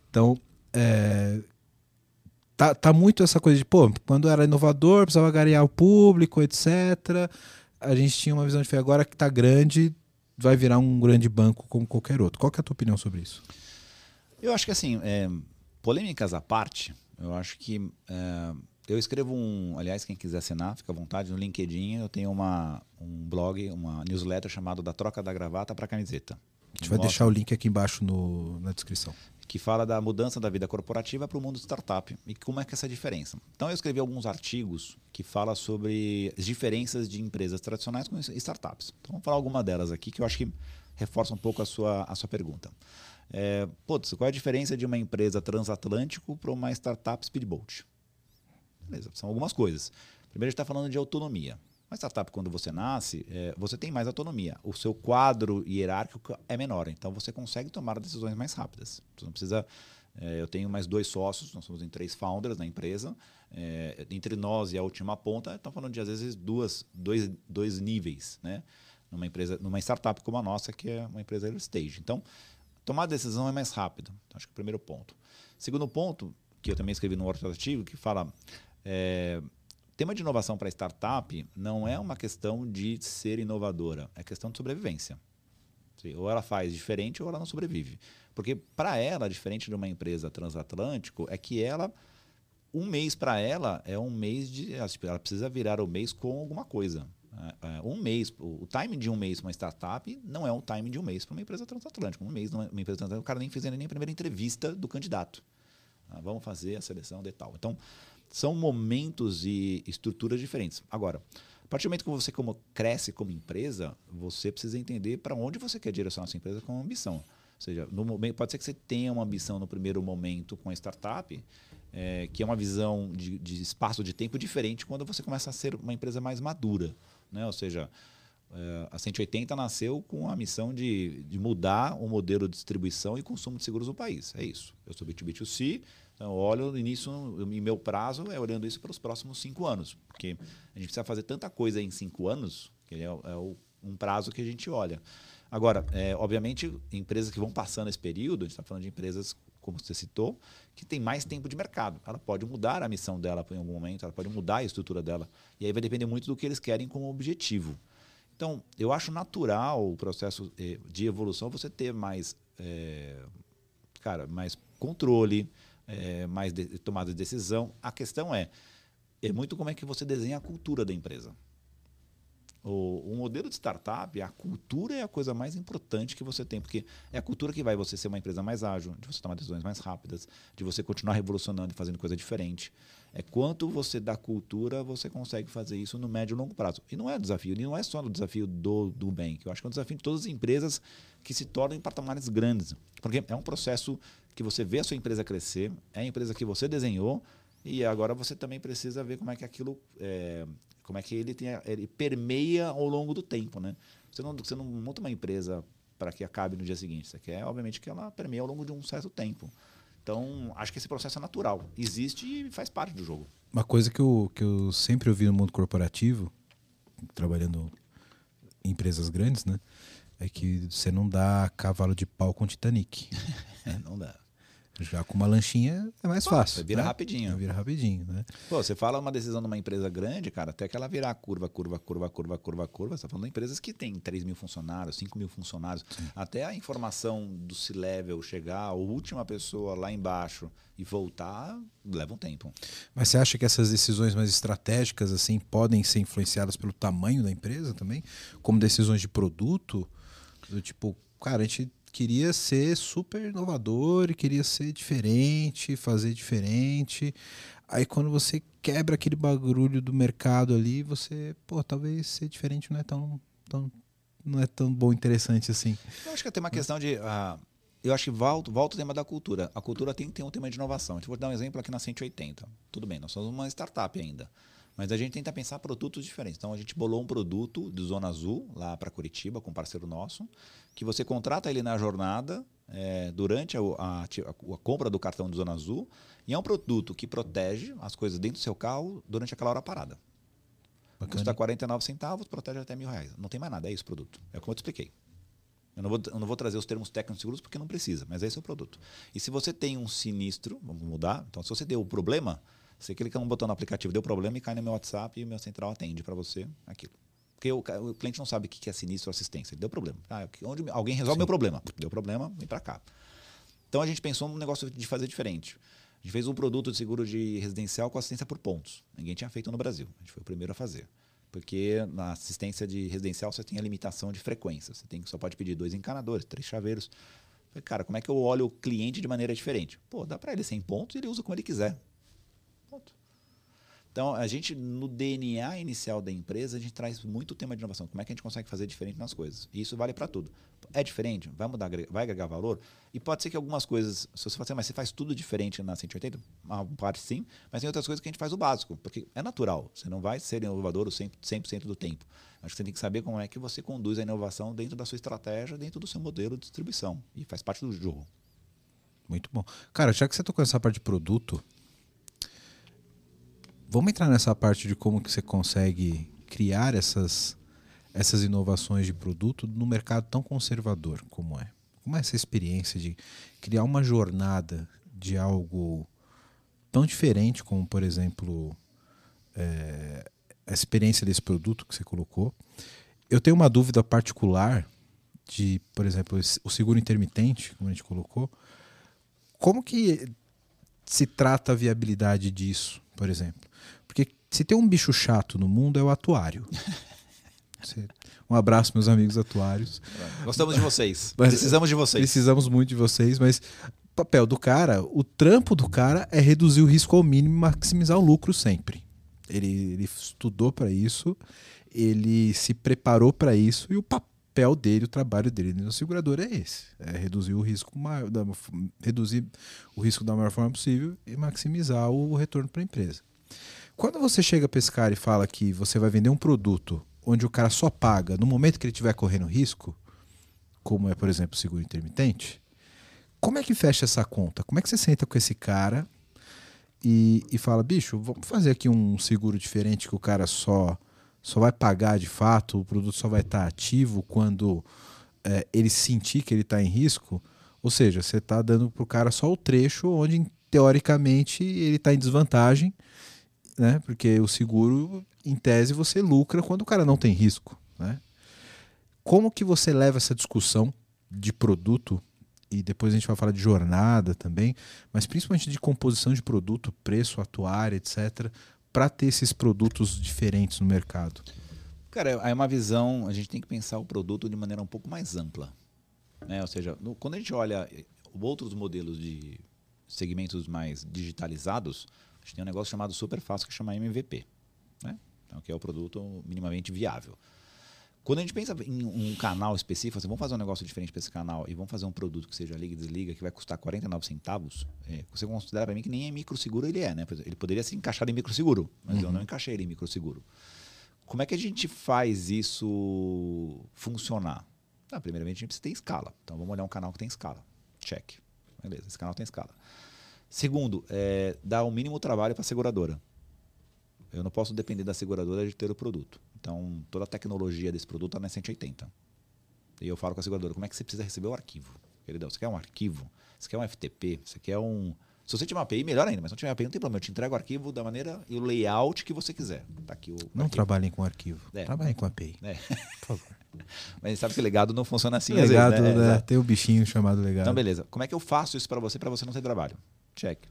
Então, é, tá, tá muito essa coisa de, pô, quando era inovador, precisava garear o público, etc. A gente tinha uma visão de agora que está grande, vai virar um grande banco como qualquer outro. Qual é a tua opinião sobre isso? Eu acho que, assim, é, polêmicas à parte, eu acho que... É eu escrevo um, aliás, quem quiser assinar, fica à vontade, no LinkedIn eu tenho uma, um blog, uma newsletter chamado Da Troca da Gravata para Camiseta. A gente vai deixar o link aqui embaixo no, na descrição. Que fala da mudança da vida corporativa para o mundo startup e como é que é essa diferença. Então eu escrevi alguns artigos que falam sobre as diferenças de empresas tradicionais com startups. Então vamos falar alguma delas aqui que eu acho que reforça um pouco a sua, a sua pergunta. É, putz, qual é a diferença de uma empresa transatlântico para uma startup speedboat? Beleza, são algumas coisas. Primeiro, a gente está falando de autonomia. Uma startup, quando você nasce, é, você tem mais autonomia. O seu quadro hierárquico é menor, então você consegue tomar decisões mais rápidas. Você não precisa. É, eu tenho mais dois sócios, nós somos em três founders na empresa. É, entre nós e a última ponta, estamos falando de às vezes duas, dois, dois níveis, né? Numa empresa, numa startup como a nossa, que é uma empresa early stage. Então, tomar decisão é mais rápido. Então, acho que é o primeiro ponto. Segundo ponto, que eu também escrevi no outro artigo, que fala é, tema de inovação para startup não é uma questão de ser inovadora, é questão de sobrevivência. Ou ela faz diferente ou ela não sobrevive. Porque para ela, diferente de uma empresa transatlântico, é que ela um mês para ela é um mês de ela precisa virar o mês com alguma coisa. É, é, um mês, o time de um mês para uma startup não é um time de um mês para uma empresa transatlântica. Um mês, uma empresa transatlântica, o cara nem fez nem a primeira entrevista do candidato. Ah, vamos fazer a seleção de tal. Então, são momentos e estruturas diferentes. Agora, a partir do momento que você como cresce como empresa, você precisa entender para onde você quer direcionar a sua empresa com ambição. Ou seja, no momento, pode ser que você tenha uma ambição no primeiro momento com a startup, é, que é uma visão de, de, espaço de tempo diferente quando você começa a ser uma empresa mais madura. Né? Ou seja, é, a 180 nasceu com a missão de, de mudar o modelo de distribuição e consumo de seguros do país. É isso. Eu sou B2B2C, então, olho início, e meu prazo é olhando isso para os próximos cinco anos, porque a gente precisa fazer tanta coisa em cinco anos, que é, é um prazo que a gente olha. Agora, é, obviamente, empresas que vão passando esse período, a gente está falando de empresas, como você citou, que tem mais tempo de mercado. Ela pode mudar a missão dela em algum momento, ela pode mudar a estrutura dela. E aí vai depender muito do que eles querem como objetivo. Então, eu acho natural o processo eh, de evolução você ter mais, é, cara, mais controle, é, mais de, tomada de decisão. A questão é, é muito como é que você desenha a cultura da empresa. O, o, modelo de startup, a cultura é a coisa mais importante que você tem, porque é a cultura que vai você ser uma empresa mais ágil, de você tomar decisões mais rápidas, de você continuar revolucionando e fazendo coisa diferente. É quanto você dá cultura, você consegue fazer isso no médio e longo prazo. E não é desafio, não é só no desafio do, do que eu acho que é um desafio de todas as empresas que se tornam em patamares grandes. Porque é um processo que você vê a sua empresa crescer, é a empresa que você desenhou, e agora você também precisa ver como é que aquilo, é, como é que ele, tem, ele permeia ao longo do tempo. Né? Você, não, você não monta uma empresa para que acabe no dia seguinte. Você quer, obviamente, que ela permeie ao longo de um certo tempo. Então, acho que esse processo é natural. Existe e faz parte do jogo. Uma coisa que eu, que eu sempre ouvi no mundo corporativo, trabalhando em empresas grandes, né? É que você não dá cavalo de pau com Titanic. é, não dá. Já com uma lanchinha é mais fácil. Vira né? rapidinho. Vira rapidinho, né? Pô, você fala uma decisão de uma empresa grande, cara, até que ela virar curva, curva, curva, curva, curva, curva. Você tá falando de empresas que têm 3 mil funcionários, 5 mil funcionários. Sim. Até a informação do C-Level chegar, a última pessoa lá embaixo e voltar, leva um tempo. Mas você acha que essas decisões mais estratégicas assim podem ser influenciadas pelo tamanho da empresa também? Como decisões de produto? Do tipo, cara, a gente queria ser super inovador e queria ser diferente, fazer diferente. Aí quando você quebra aquele bagulho do mercado ali, você, pô, talvez ser diferente não é tão, tão não é tão bom interessante assim. Eu acho que tem uma questão de uh, eu acho que volta, volta o tema da cultura. A cultura tem que ter um tema de inovação. Então, vou dar um exemplo aqui na 180. Tudo bem, nós somos uma startup ainda. Mas a gente tenta pensar produtos diferentes. Então a gente bolou um produto de Zona Azul, lá para Curitiba, com um parceiro nosso, que você contrata ele na jornada, é, durante a, a, a, compra do cartão de Zona Azul, e é um produto que protege as coisas dentro do seu carro durante aquela hora parada. Bacana. Custa 49 centavos, protege até mil reais. Não tem mais nada, é isso o produto. É como eu te expliquei. Eu não, vou, eu não vou trazer os termos técnicos seguros porque não precisa, mas esse é o produto. E se você tem um sinistro, vamos mudar, então se você deu o problema, você clica num botão no aplicativo, deu problema e cai no meu WhatsApp e o meu central atende para você aquilo. Porque o, o, cliente não sabe o que é sinistro ou assistência. Ele deu problema. Ah, onde, alguém resolve Sim. meu problema. Deu problema, vem para cá. Então a gente pensou num negócio de fazer diferente. A gente fez um produto de seguro de residencial com assistência por pontos. Ninguém tinha feito no Brasil. A gente foi o primeiro a fazer. Porque na assistência de residencial você tem a limitação de frequência. Você tem, só pode pedir dois encanadores, três chaveiros. Falei, cara, como é que eu olho o cliente de maneira diferente? Pô, dá para ele 100 pontos e ele usa como ele quiser. Então, a gente, no DNA inicial da empresa, a gente traz muito tema de inovação. Como é que a gente consegue fazer diferente nas coisas? E isso vale para tudo. É diferente? Vai mudar, vai agregar valor? E pode ser que algumas coisas, se você falar assim, mas você faz tudo diferente na 180, uma parte sim, mas tem outras coisas que a gente faz o básico, porque é natural. Você não vai ser inovador 100%, 100 do tempo. Acho que você tem que saber como é que você conduz a inovação dentro da sua estratégia, dentro do seu modelo de distribuição. E faz parte do jogo. Muito bom. Cara, já que você tocou essa parte de produto, Vamos entrar nessa parte de como que você consegue criar essas, essas inovações de produto no mercado tão conservador como é. Como é essa experiência de criar uma jornada de algo tão diferente como, por exemplo, é, a experiência desse produto que você colocou. Eu tenho uma dúvida particular de, por exemplo, o seguro intermitente, como a gente colocou. Como que se trata a viabilidade disso, por exemplo? Se tem um bicho chato no mundo é o atuário. Um abraço, meus amigos atuários. Gostamos de vocês. Precisamos de vocês. Precisamos muito de vocês, mas o papel do cara, o trampo do cara é reduzir o risco ao mínimo e maximizar o lucro sempre. Ele, ele estudou para isso, ele se preparou para isso e o papel dele, o trabalho dele no segurador é esse: é reduzir o risco, maior, da, reduzir o risco da maior forma possível e maximizar o retorno para a empresa. Quando você chega para esse cara e fala que você vai vender um produto onde o cara só paga no momento que ele estiver correndo risco, como é, por exemplo, o seguro intermitente, como é que fecha essa conta? Como é que você senta com esse cara e, e fala, bicho, vamos fazer aqui um seguro diferente que o cara só, só vai pagar de fato, o produto só vai estar ativo quando é, ele sentir que ele está em risco? Ou seja, você está dando para o cara só o trecho onde, teoricamente, ele está em desvantagem né? Porque o seguro, em tese, você lucra quando o cara não tem risco, né? Como que você leva essa discussão de produto e depois a gente vai falar de jornada também, mas principalmente de composição de produto, preço, atuário, etc, para ter esses produtos diferentes no mercado? Cara, é uma visão, a gente tem que pensar o produto de maneira um pouco mais ampla. Né? Ou seja, no, quando a gente olha outros modelos de segmentos mais digitalizados, a gente tem um negócio chamado super fácil que chama MVP, né? Então, que é o produto minimamente viável. Quando a gente pensa em um canal específico, assim, vamos fazer um negócio diferente para esse canal e vamos fazer um produto que seja liga e desliga, que vai custar 49 centavos, é, você considera para mim que nem é microseguro ele é, né? Ele poderia ser encaixado em microseguro, mas uhum. eu não encaixei ele em microseguro. Como é que a gente faz isso funcionar? Ah, primeiramente, a gente precisa ter escala. Então, vamos olhar um canal que tem escala. Check. Beleza, esse canal tem escala. Segundo, é, dar o mínimo trabalho para a seguradora. Eu não posso depender da seguradora de ter o produto. Então, toda a tecnologia desse produto está na 180. E eu falo com a seguradora, como é que você precisa receber o arquivo? Queridão, você quer um arquivo? Você quer um FTP? Você quer um. Se você tiver uma API, melhor ainda, mas se não tiver uma API, não tem problema. Eu te entrego o arquivo da maneira e o layout que você quiser. Tá aqui o não arquivo. trabalhem com arquivo. É. Trabalhem com API. É. Por favor. Mas sabe que legado não funciona assim legado, às vezes, né? né? Tem o um bichinho chamado legado. Então, beleza. Como é que eu faço isso para você, para você não ter trabalho? Check.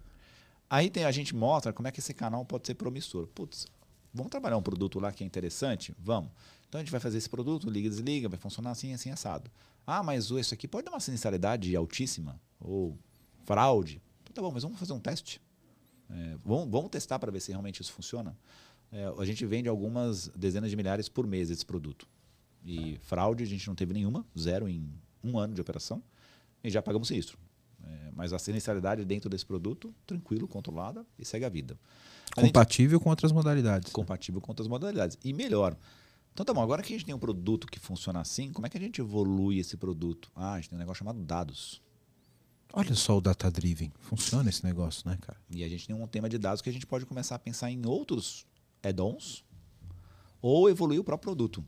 Aí tem, a gente mostra como é que esse canal pode ser promissor. Putz, vamos trabalhar um produto lá que é interessante? Vamos. Então a gente vai fazer esse produto, liga, desliga, vai funcionar assim, assim, assado. Ah, mas isso aqui pode dar uma sinistralidade altíssima ou fraude. Então tá bom, mas vamos fazer um teste. É, vamos, vamos testar para ver se realmente isso funciona. É, a gente vende algumas dezenas de milhares por mês esse produto. E fraude a gente não teve nenhuma, zero em um ano de operação. E já pagamos sinistro. É, mas a sinistralidade dentro desse produto, tranquilo, controlada e segue a vida. A compatível gente, com outras modalidades. Compatível com outras modalidades. E melhor. Então tá bom, agora que a gente tem um produto que funciona assim, como é que a gente evolui esse produto? Ah, a gente tem um negócio chamado dados. Olha só o data driven. Funciona esse negócio, né, cara? E a gente tem um tema de dados que a gente pode começar a pensar em outros add-ons ou evoluir o próprio produto.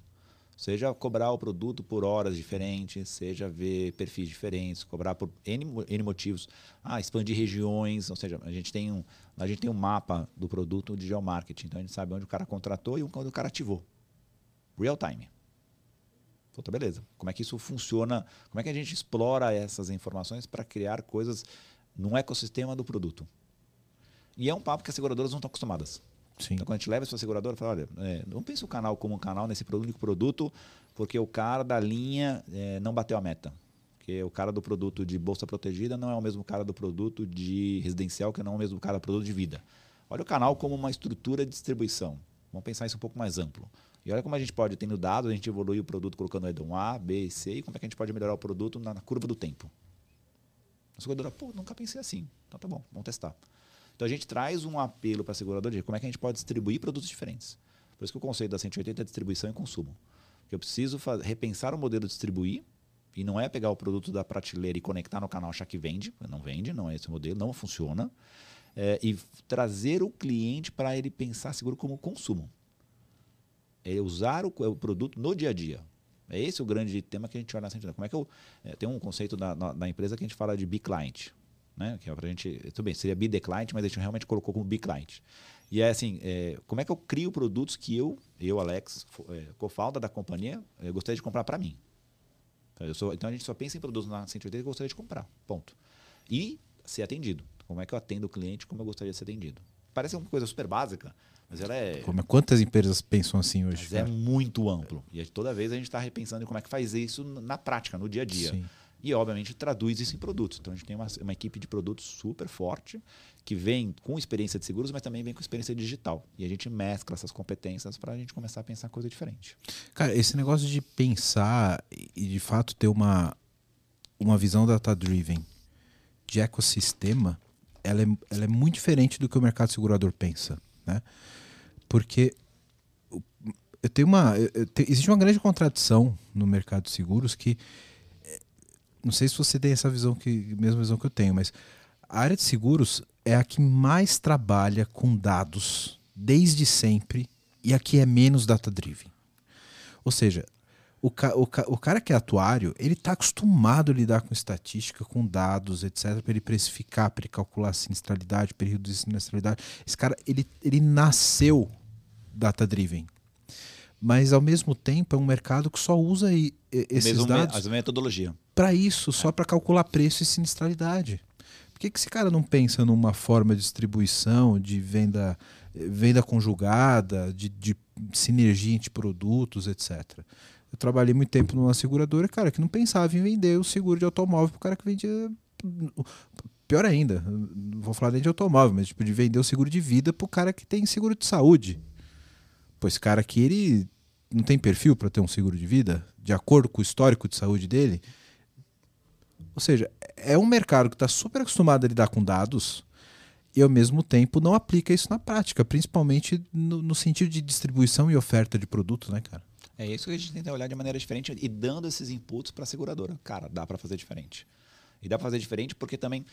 Seja cobrar o produto por horas diferentes, seja ver perfis diferentes, cobrar por N, N motivos. Ah, expandir regiões, ou seja, a gente tem um, a gente tem um mapa do produto de geomarketing, então a gente sabe onde o cara contratou e onde o cara ativou. Real time. Então, beleza. Como é que isso funciona? Como é que a gente explora essas informações para criar coisas num ecossistema do produto? E é um papo que as seguradoras não estão acostumadas. Sim. Então, quando a gente leva a sua seguradora, fala, olha, é, não pense o canal como um canal nesse único produto, porque o cara da linha é, não bateu a meta. Porque o cara do produto de bolsa protegida não é o mesmo cara do produto de residencial, que não é o mesmo cara do produto de vida. Olha o canal como uma estrutura de distribuição. Vamos pensar isso um pouco mais amplo. E olha como a gente pode, tendo dados, a gente evolui o produto colocando Edom A, B e C, e como é que a gente pode melhorar o produto na, curva do tempo. A seguradora, pô, nunca pensei assim. Então tá bom, vamos testar. Então a gente traz um apelo para a seguradora de como é que a gente pode distribuir produtos diferentes. Por isso que o conceito da 180 é distribuição e consumo. Eu preciso repensar o modelo de distribuir, e não é pegar o produto da prateleira e conectar no canal achar que vende. Não vende, não é esse modelo, não funciona. É, e trazer o cliente para ele pensar seguro como consumo. É usar o, o, produto no dia a dia. É esse o grande tema que a gente olha na 180. Como é que eu. É, tem um conceito da, na, da empresa que a gente fala de B-Client né? Que é pra gente. Tudo bem, seria be the client, mas a gente realmente colocou como be client. E é assim, é, como é que eu crio produtos que eu, eu Alex, é, co-founder da companhia, eu gostaria de comprar para mim? Então, sou, então a gente só pensa em produtos na 180 que eu gostaria de comprar. Ponto. E ser atendido. Como é que eu atendo o cliente como eu gostaria de ser atendido? Parece uma coisa super básica, mas ela é. Como, quantas empresas pensam assim hoje? Mas é muito amplo. E toda vez a gente está repensando em como é que faz isso na prática, no dia a dia. Sim e, obviamente, traduz isso em produtos. Então, a gente tem uma, uma equipe de produtos super forte, que vem com experiência de seguros, mas também vem com experiência digital. E a gente mescla essas competências para a gente começar a pensar coisa diferente. Cara, esse negócio de pensar e, de fato, ter uma, uma visão data-driven de ecossistema, ela é, ela é muito diferente do que o mercado segurador pensa. Né? Porque eu tenho uma, eu existe uma grande contradição no mercado de seguros que não sei se você tem essa visão que mesma visão que eu tenho, mas a área de seguros é a que mais trabalha com dados desde sempre e a que é menos data driven. Ou seja, o, ca, o, ca, o cara que é atuário, ele está acostumado a lidar com estatística, com dados, etc, para ele precificar, para ele calcular sinistralidade, reduzir a sinistralidade. Esse cara, ele, ele nasceu data driven mas ao mesmo tempo é um mercado que só usa esses mesmo dados. A metodologia. Para isso, só para calcular preço e sinistralidade. Por que, que esse cara não pensa numa forma de distribuição, de venda, venda conjugada, de, de sinergia entre produtos, etc. Eu trabalhei muito tempo numa seguradora, cara, que não pensava em vender o seguro de automóvel para o cara que vendia. Pior ainda, não vou falar nem de automóvel, mas tipo, de vender o seguro de vida para o cara que tem seguro de saúde. Esse cara aqui, ele não tem perfil para ter um seguro de vida, de acordo com o histórico de saúde dele. Ou seja, é um mercado que está super acostumado a lidar com dados e, ao mesmo tempo, não aplica isso na prática, principalmente no, no sentido de distribuição e oferta de produtos, né, cara? É isso que a gente tenta olhar de maneira diferente e dando esses inputs para a seguradora. Cara, dá para fazer diferente. E dá para fazer diferente porque também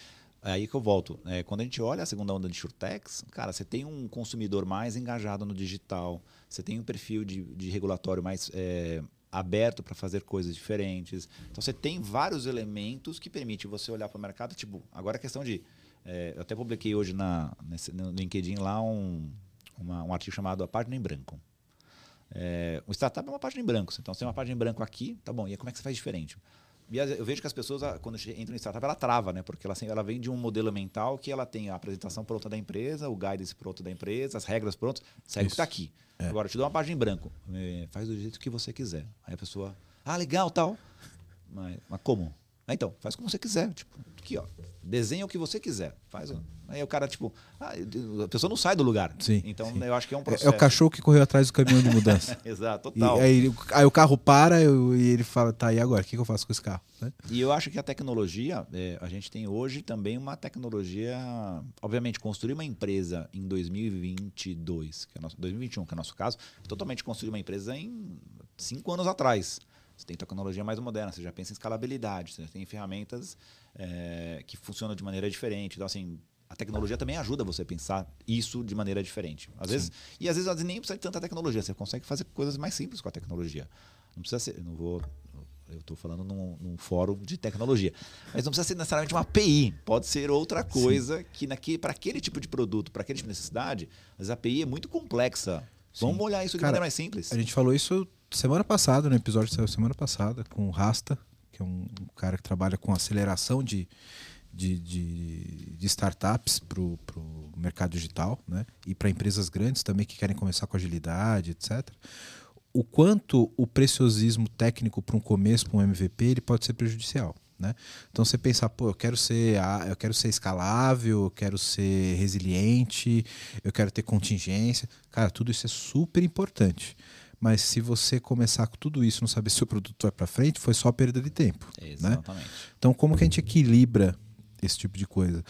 é aí que eu volto. É, quando a gente olha a segunda onda de Surtex, cara, você tem um consumidor mais engajado no digital, você tem um perfil de, de regulatório mais é, aberto para fazer coisas diferentes. Então você tem vários elementos que permitem você olhar para o mercado. Tipo, agora a questão de. É, eu até publiquei hoje na, nesse, no LinkedIn lá um, uma, um artigo chamado A Página em Branco. É, o startup é uma página em branco. Então, você tem uma página em branco aqui, tá bom. E como é que você faz diferente? E eu vejo que as pessoas, quando entram em startup, ela trava, né? Porque ela, assim, ela vem de um modelo mental que ela tem a apresentação pronta da empresa, o guidance pronto da empresa, as regras prontas, segue o que está aqui. É. Agora, eu te dou uma página em branco. É, faz do jeito que você quiser. Aí a pessoa, ah, legal, tal. Mas, mas como? Ah, então, faz como você quiser. Tipo, aqui, ó. Desenha o que você quiser. Faz. Aí o cara, tipo, ah, a pessoa não sai do lugar. Sim, então sim. eu acho que é um processo. É, é, o cachorro que correu atrás do caminhão de mudança. Exato, total. E, aí, aí, o carro para eu, e ele fala, tá, e agora? O que, que eu faço com esse carro? Né? E eu acho que a tecnologia, é, a gente tem hoje também uma tecnologia. Obviamente, construir uma empresa em 2022, que é nosso, 2021, que é o nosso caso, totalmente construir uma empresa em cinco anos atrás. Você tem tecnologia mais moderna, você já pensa em escalabilidade, você tem ferramentas é, que funcionam de maneira diferente. Então, assim, a tecnologia também ajuda você a pensar isso de maneira diferente. Às vezes, e às vezes, nem precisa de tanta tecnologia, você consegue fazer coisas mais simples com a tecnologia. Não precisa ser, não vou eu estou falando num, num, fórum de tecnologia. Mas não precisa ser necessariamente uma API. Pode ser outra coisa Sim. que para aquele tipo de produto, para aquele tipo de necessidade, mas a API é muito complexa. Sim. Vamos olhar isso de Cara, maneira mais simples. A gente falou isso semana passada, no episódio saiu semana passada, com o Rasta, que é um, um cara que trabalha com aceleração de, de, de, de startups para o mercado digital, né? E para empresas grandes também que querem começar com agilidade, etc. O quanto o preciosismo técnico para um começo, para um MVP, ele pode ser prejudicial. Né? Então você pensar, pô, eu quero ser, eu quero ser escalável, eu quero ser resiliente, eu quero ter contingência. Cara, tudo isso é super importante. Mas se você começar com tudo isso, não saber se o produto vai para frente, foi só perda de tempo. Né? Exatamente. Né? Então, como que a gente equilibra esse tipo de coisa?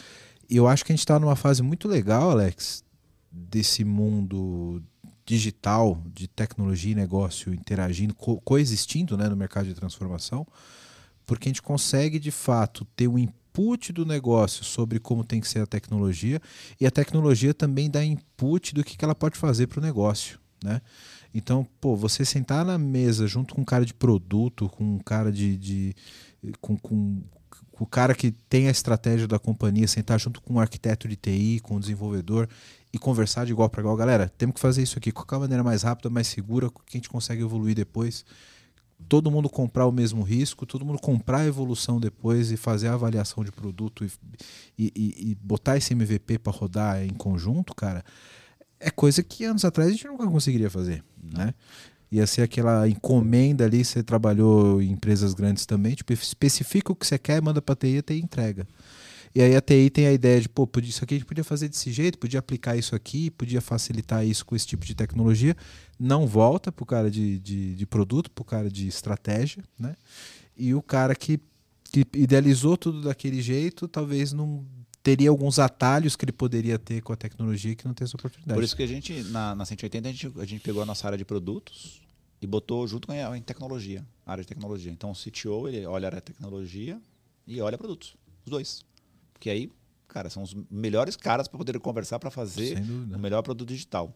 Eu acho que a gente está numa fase muito legal, Alex, desse mundo digital, de tecnologia e negócio interagindo, co coexistindo né, no mercado de transformação, porque a gente consegue de fato ter um input do negócio sobre como tem que ser a tecnologia e a tecnologia também dá input do que, que ela pode fazer para o negócio. Né? Então, pô, você sentar na mesa junto com um cara de produto, com um cara de. de com, com, com o cara que tem a estratégia da companhia, sentar junto com um arquiteto de TI, com um desenvolvedor e conversar de igual para igual. Galera, temos que fazer isso aqui. Qual é a maneira mais rápida, mais segura, que a gente consegue evoluir depois? Todo mundo comprar o mesmo risco, todo mundo comprar a evolução depois e fazer a avaliação de produto e, e, e botar esse MVP para rodar em conjunto, cara é coisa que anos atrás a gente nunca conseguiria fazer, né? Ia ser aquela encomenda ali, você trabalhou em empresas grandes também, tipo, especifica o que você quer, manda para a TI, a TI entrega. E aí a TI tem a ideia de, pô, isso aqui a gente podia fazer desse jeito, podia aplicar isso aqui, podia facilitar isso com esse tipo de tecnologia. Não volta para o cara de, de, de produto, para o cara de estratégia, né? E o cara que, que idealizou tudo daquele jeito, talvez não teria alguns atalhos que ele poderia ter com a tecnologia que não tem essa oportunidade. Por isso que a gente, na, na 180, a gente, a gente pegou a nossa área de produtos e botou junto com a em tecnologia, a área de tecnologia. Então o CTO, ele olha a área de tecnologia e olha produtos, os dois. Porque aí, cara, são os melhores caras para poder conversar para fazer o melhor produto digital.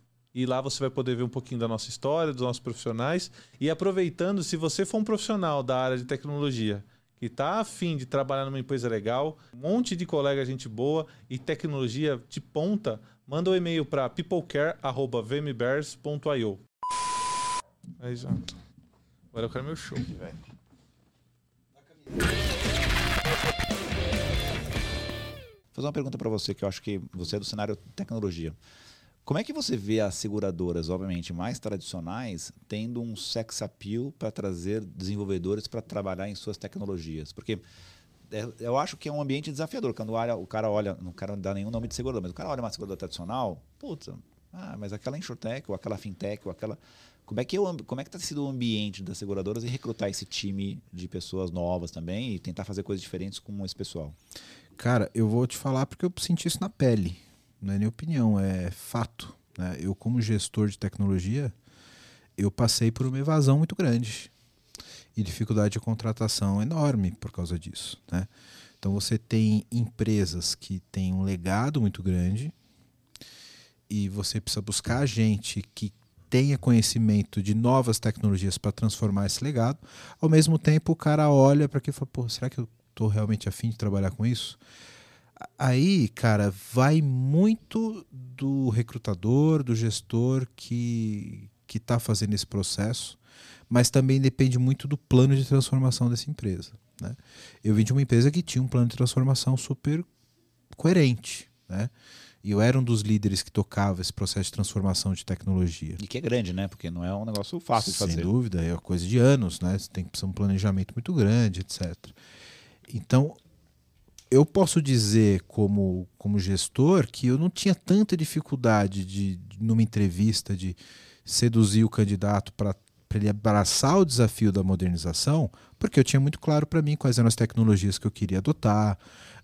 e lá você vai poder ver um pouquinho da nossa história, dos nossos profissionais. E aproveitando, se você for um profissional da área de tecnologia que está afim de trabalhar numa empresa legal, um monte de colega gente boa e tecnologia de ponta, manda um e-mail para peoplecare.vmbears.io. Aí. Agora eu quero meu show. Vou fazer uma pergunta para você que eu acho que você é do cenário tecnologia. Como é que você vê as seguradoras, obviamente, mais tradicionais, tendo um sex appeal para trazer desenvolvedores para trabalhar em suas tecnologias? Porque é, eu acho que é um ambiente desafiador. Quando o cara olha, não quero dar nenhum nome de seguradora, mas o cara olha uma seguradora tradicional, puta, ah, mas aquela insurtech, ou aquela fintech, ou aquela. Como é que eu, como é que está sido o ambiente das seguradoras e recrutar esse time de pessoas novas também e tentar fazer coisas diferentes com esse pessoal? Cara, eu vou te falar porque eu senti isso na pele. Não é nem opinião, é fato. Né? Eu, como gestor de tecnologia, eu passei por uma evasão muito grande e dificuldade de contratação enorme por causa disso. Né? Então você tem empresas que têm um legado muito grande e você precisa buscar gente que tenha conhecimento de novas tecnologias para transformar esse legado. Ao mesmo tempo, o cara olha para aquilo e fala: Pô, será que eu estou realmente afim de trabalhar com isso? Aí, cara, vai muito do recrutador, do gestor que que está fazendo esse processo, mas também depende muito do plano de transformação dessa empresa. Né? Eu vim de uma empresa que tinha um plano de transformação super coerente, né? E eu era um dos líderes que tocava esse processo de transformação de tecnologia. E que é grande, né? Porque não é um negócio fácil de fazer. Sem dúvida, é uma coisa de anos, né? Você tem que precisar um planejamento muito grande, etc. Então, eu posso dizer como, como gestor que eu não tinha tanta dificuldade de, numa entrevista, de seduzir o candidato para ele abraçar o desafio da modernização, porque eu tinha muito claro para mim quais eram as tecnologias que eu queria adotar,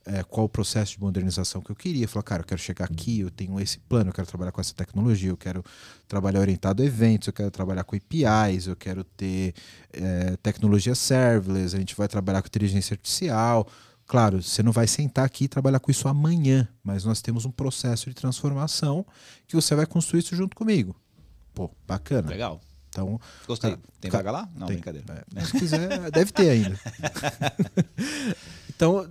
é, qual o processo de modernização que eu queria. Falar, cara, eu quero chegar aqui, eu tenho esse plano, eu quero trabalhar com essa tecnologia, eu quero trabalhar orientado a eventos, eu quero trabalhar com APIs, eu quero ter é, tecnologia serverless, a gente vai trabalhar com inteligência artificial. Claro, você não vai sentar aqui e trabalhar com isso amanhã, mas nós temos um processo de transformação que você vai construir isso junto comigo. Pô, bacana. Legal. Então, Gostei. Cara, tem vaga lá? Não, tem. brincadeira. É, se quiser, deve ter ainda. então,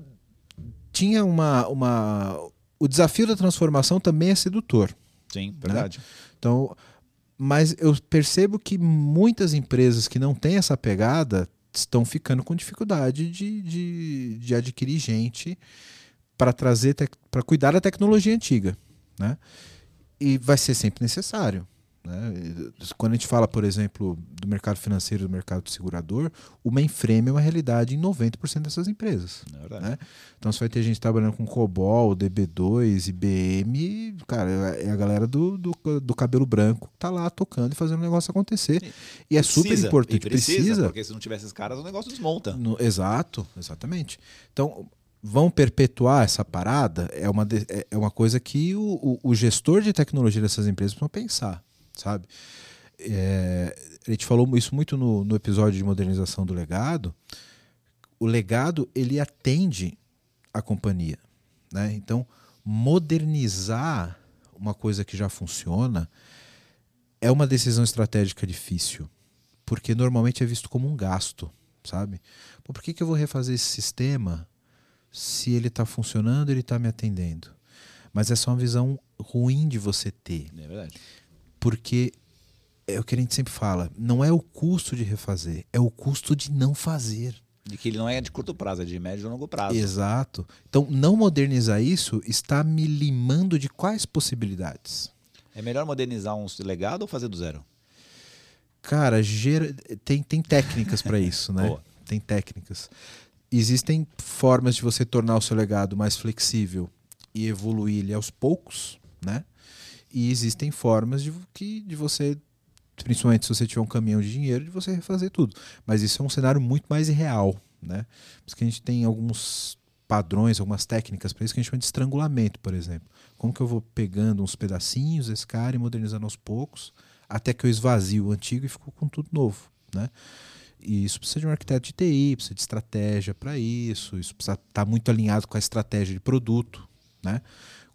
tinha uma, uma. O desafio da transformação também é sedutor. Sim, verdade. Né? Então, mas eu percebo que muitas empresas que não têm essa pegada estão ficando com dificuldade de, de, de adquirir gente para trazer para cuidar da tecnologia antiga, né? E vai ser sempre necessário. Né? Quando a gente fala, por exemplo, do mercado financeiro, do mercado segurador, o mainframe é uma realidade em 90% dessas empresas. É né? Então você vai ter gente trabalhando com COBOL, DB2, IBM, cara, é a galera do, do, do cabelo branco que está lá tocando e fazendo o negócio acontecer. E, e é super importante. Precisa, precisa, porque se não tiver esses caras, o negócio desmonta. No, exato, exatamente. Então, vão perpetuar essa parada é uma, é, é uma coisa que o, o, o gestor de tecnologia dessas empresas precisa pensar sabe? É, a gente falou isso muito no, no episódio de modernização do legado. O legado ele atende a companhia, né? Então modernizar uma coisa que já funciona é uma decisão estratégica difícil, porque normalmente é visto como um gasto, sabe? Pô, por que, que eu vou refazer esse sistema se ele está funcionando, ele está me atendendo? Mas essa é uma visão ruim de você ter. É verdade. Porque é o que a gente sempre fala, não é o custo de refazer, é o custo de não fazer. De que ele não é de curto prazo, é de médio e longo prazo. Exato. Então, não modernizar isso está me limando de quais possibilidades? É melhor modernizar um legado ou fazer do zero? Cara, gera... tem, tem técnicas para isso, né? Boa. Tem técnicas. Existem formas de você tornar o seu legado mais flexível e evoluir ele aos poucos, né? E existem formas de, que, de você, principalmente se você tiver um caminhão de dinheiro, de você refazer tudo. Mas isso é um cenário muito mais irreal. Né? Por isso que a gente tem alguns padrões, algumas técnicas para isso que a gente chama de estrangulamento, por exemplo. Como que eu vou pegando uns pedacinhos desse cara e modernizando aos poucos, até que eu esvazio o antigo e fico com tudo novo. Né? E isso precisa de um arquiteto de TI, precisa de estratégia para isso, isso precisa estar tá muito alinhado com a estratégia de produto. Né?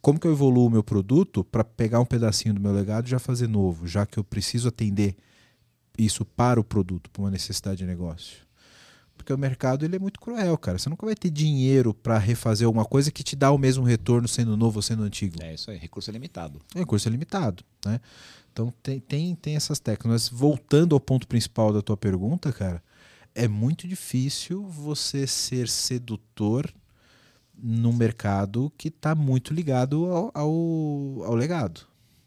Como que eu evoluo o meu produto para pegar um pedacinho do meu legado e já fazer novo, já que eu preciso atender isso para o produto, para uma necessidade de negócio. Porque o mercado ele é muito cruel, cara. Você nunca vai ter dinheiro para refazer alguma coisa que te dá o mesmo retorno sendo novo ou sendo antigo. É isso aí, recurso é limitado. É, recurso é limitado, né? Então tem, tem, tem essas técnicas. Mas voltando ao ponto principal da tua pergunta, cara, é muito difícil você ser sedutor num mercado que está muito ligado ao, ao, ao legado.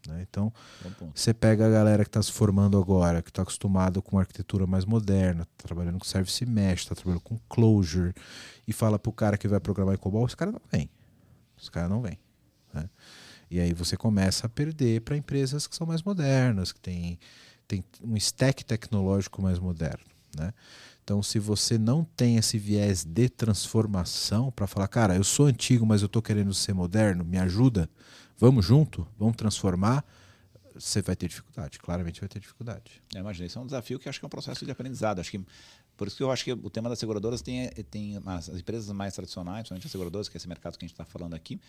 Né? Então, você pega a galera que está se formando agora, que está acostumada com arquitetura mais moderna, tá trabalhando com Service Mesh, está trabalhando com Closure, e fala para o cara que vai programar em COBOL, esse cara não vem. Esse cara não vem. Né? E aí você começa a perder para empresas que são mais modernas, que têm tem um stack tecnológico mais moderno, né? Então, se você não tem esse viés de transformação para falar, cara, eu sou antigo, mas eu estou querendo ser moderno, me ajuda, vamos junto, vamos transformar, você vai ter dificuldade, claramente vai ter dificuldade. É, imagina, isso é um desafio que acho que é um processo de aprendizado. Acho que por isso que eu acho que o tema das seguradoras tem, tem as empresas mais tradicionais, principalmente as seguradoras, que é esse mercado que a gente está falando aqui,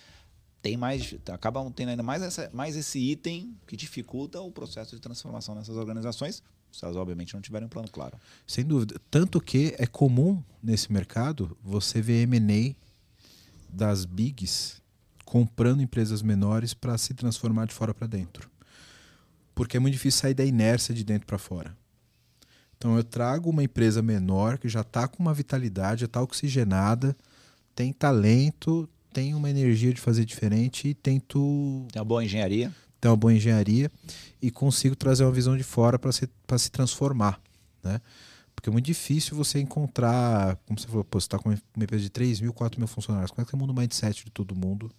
tem mais, acabam tendo ainda mais, essa, mais esse item que dificulta o processo de transformação nessas organizações, elas obviamente não tiverem um plano claro. Sem dúvida. Tanto que é comum nesse mercado você ver M&A das bigs comprando empresas menores para se transformar de fora para dentro. Porque é muito difícil sair da inércia de dentro para fora. Então eu trago uma empresa menor que já está com uma vitalidade, já está oxigenada, tem talento, tem uma energia de fazer diferente e tento. Tem uma boa engenharia. Tem uma boa engenharia e consigo trazer uma visão de fora para se, se transformar. Né? Porque é muito difícil você encontrar, como você falou, pô, você está com uma empresa de 3 mil, 4 mil funcionários. Como é que você muda o mindset de todo mundo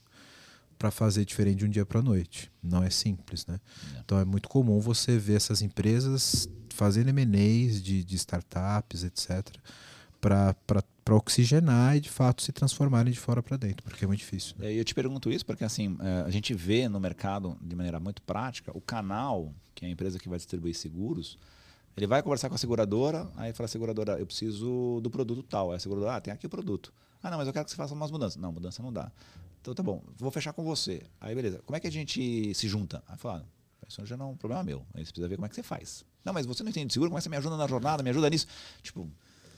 para fazer diferente de um dia para a noite? Não é simples, né? É. Então é muito comum você ver essas empresas fazendo M&As de, de startups, etc., para oxigenar e de fato se transformarem de fora para dentro, porque é muito difícil. Né? Eu te pergunto isso porque assim é, a gente vê no mercado de maneira muito prática o canal, que é a empresa que vai distribuir seguros, ele vai conversar com a seguradora, aí fala seguradora, eu preciso do produto tal. Aí a seguradora, ah, tem aqui o produto. Ah, não, mas eu quero que você faça umas mudanças. Não, mudança não dá. Então tá bom, vou fechar com você. Aí beleza, como é que a gente se junta? Aí fala, isso já não é um problema meu. Aí você precisa ver como é que você faz. Não, mas você não entende de seguro, como é que você me ajuda na jornada, me ajuda nisso? Tipo,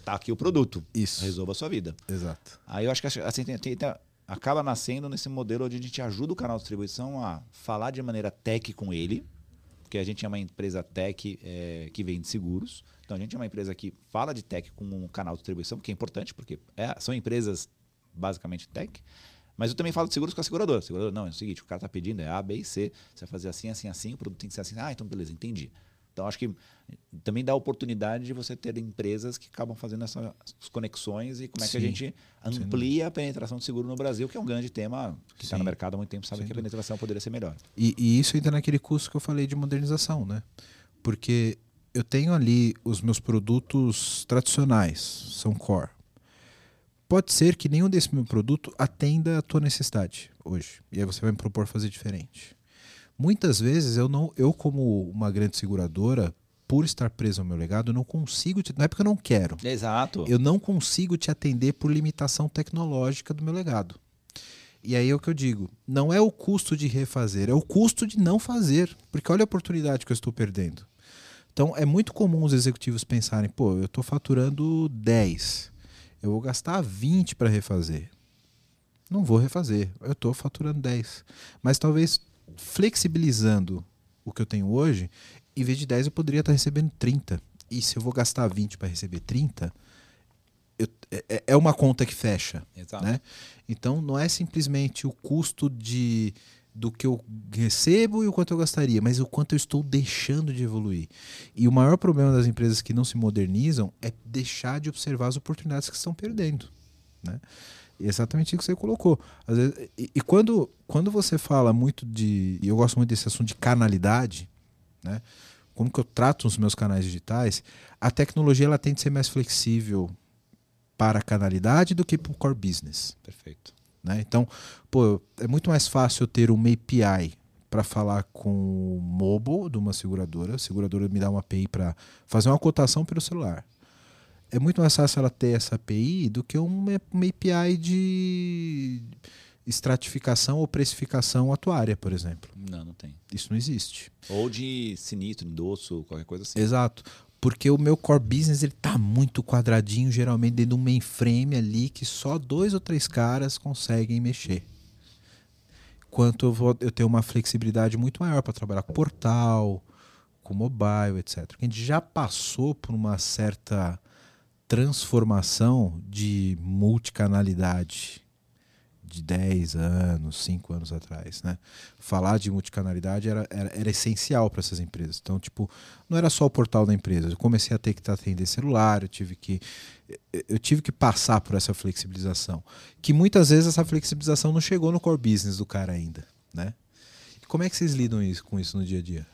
tá aqui o produto. Isso. Resolva a sua vida. Exato. Aí eu acho que assim, tem, tem, tem, acaba nascendo nesse modelo onde a gente ajuda o canal de distribuição a falar de maneira tech com ele, porque a gente é uma empresa tech é, que vende seguros. Então a gente é uma empresa que fala de tech com um canal de distribuição, que é importante, porque é, são empresas basicamente tech. Mas eu também falo de seguros com a seguradora. A seguradora, não, é o seguinte, o cara está pedindo, é A, B e C. Você vai fazer assim, assim, assim, o produto tem que ser assim. Ah, então beleza, entendi. Então acho que também dá a oportunidade de você ter empresas que acabam fazendo essas conexões e como é Sim, que a gente amplia a penetração de seguro no Brasil, que é um grande tema que está no mercado há muito tempo, sabe que a penetração poderia ser melhor. E, e isso entra naquele curso que eu falei de modernização, né? Porque eu tenho ali os meus produtos tradicionais, são core pode ser que nenhum desse meu produto atenda a tua necessidade hoje. E aí você vai me propor fazer diferente. Muitas vezes eu não, eu como uma grande seguradora, por estar preso ao meu legado, eu não consigo te, não é porque eu não quero. Exato. Eu não consigo te atender por limitação tecnológica do meu legado. E aí é o que eu digo, não é o custo de refazer, é o custo de não fazer, porque olha a oportunidade que eu estou perdendo. Então é muito comum os executivos pensarem, pô, eu estou faturando 10 eu vou gastar 20 para refazer. Não vou refazer, eu estou faturando 10. Mas talvez flexibilizando o que eu tenho hoje, em vez de 10 eu poderia estar recebendo 30. E se eu vou gastar 20 para receber 30, eu, é, é, uma conta que fecha. Exato. Né? Então não é simplesmente o custo de do que eu recebo e o quanto eu gastaria, mas o quanto eu estou deixando de evoluir. E o maior problema das empresas que não se modernizam é deixar de observar as oportunidades que estão perdendo. Né? Exatamente isso que você colocou. Vezes, e, e, quando, quando você fala muito de. E eu gosto muito desse assunto de canalidade, né? como que eu trato os meus canais digitais, a tecnologia ela tem de ser mais flexível para a canalidade do que para o core business. Perfeito. Né? Então, pô, é muito mais fácil eu ter uma API para falar com o mobile de uma seguradora. A seguradora me dá uma API para fazer uma cotação pelo celular. É muito mais fácil ela ter essa API do que uma, uma API de estratificação ou precificação atuária, por exemplo. Não, não tem. Isso não existe. Ou de sinistro, endosso, qualquer coisa assim. Exato porque o meu core business ele tá muito quadradinho, geralmente dentro de um mainframe ali que só dois ou três caras conseguem mexer. Quanto eu, vou, eu tenho uma flexibilidade muito maior para trabalhar com portal, com mobile, etc. A gente já passou por uma certa transformação de multicanalidade de 10 anos, 5 anos atrás, né? Falar de multicanalidade era, era, era essencial para essas empresas. Então, tipo, não era só o portal da empresa. Eu comecei a ter que atender celular, eu tive que eu tive que passar por essa flexibilização, que muitas vezes essa flexibilização não chegou no core business do cara ainda, né? E como é que vocês lidam isso, com isso no dia a dia?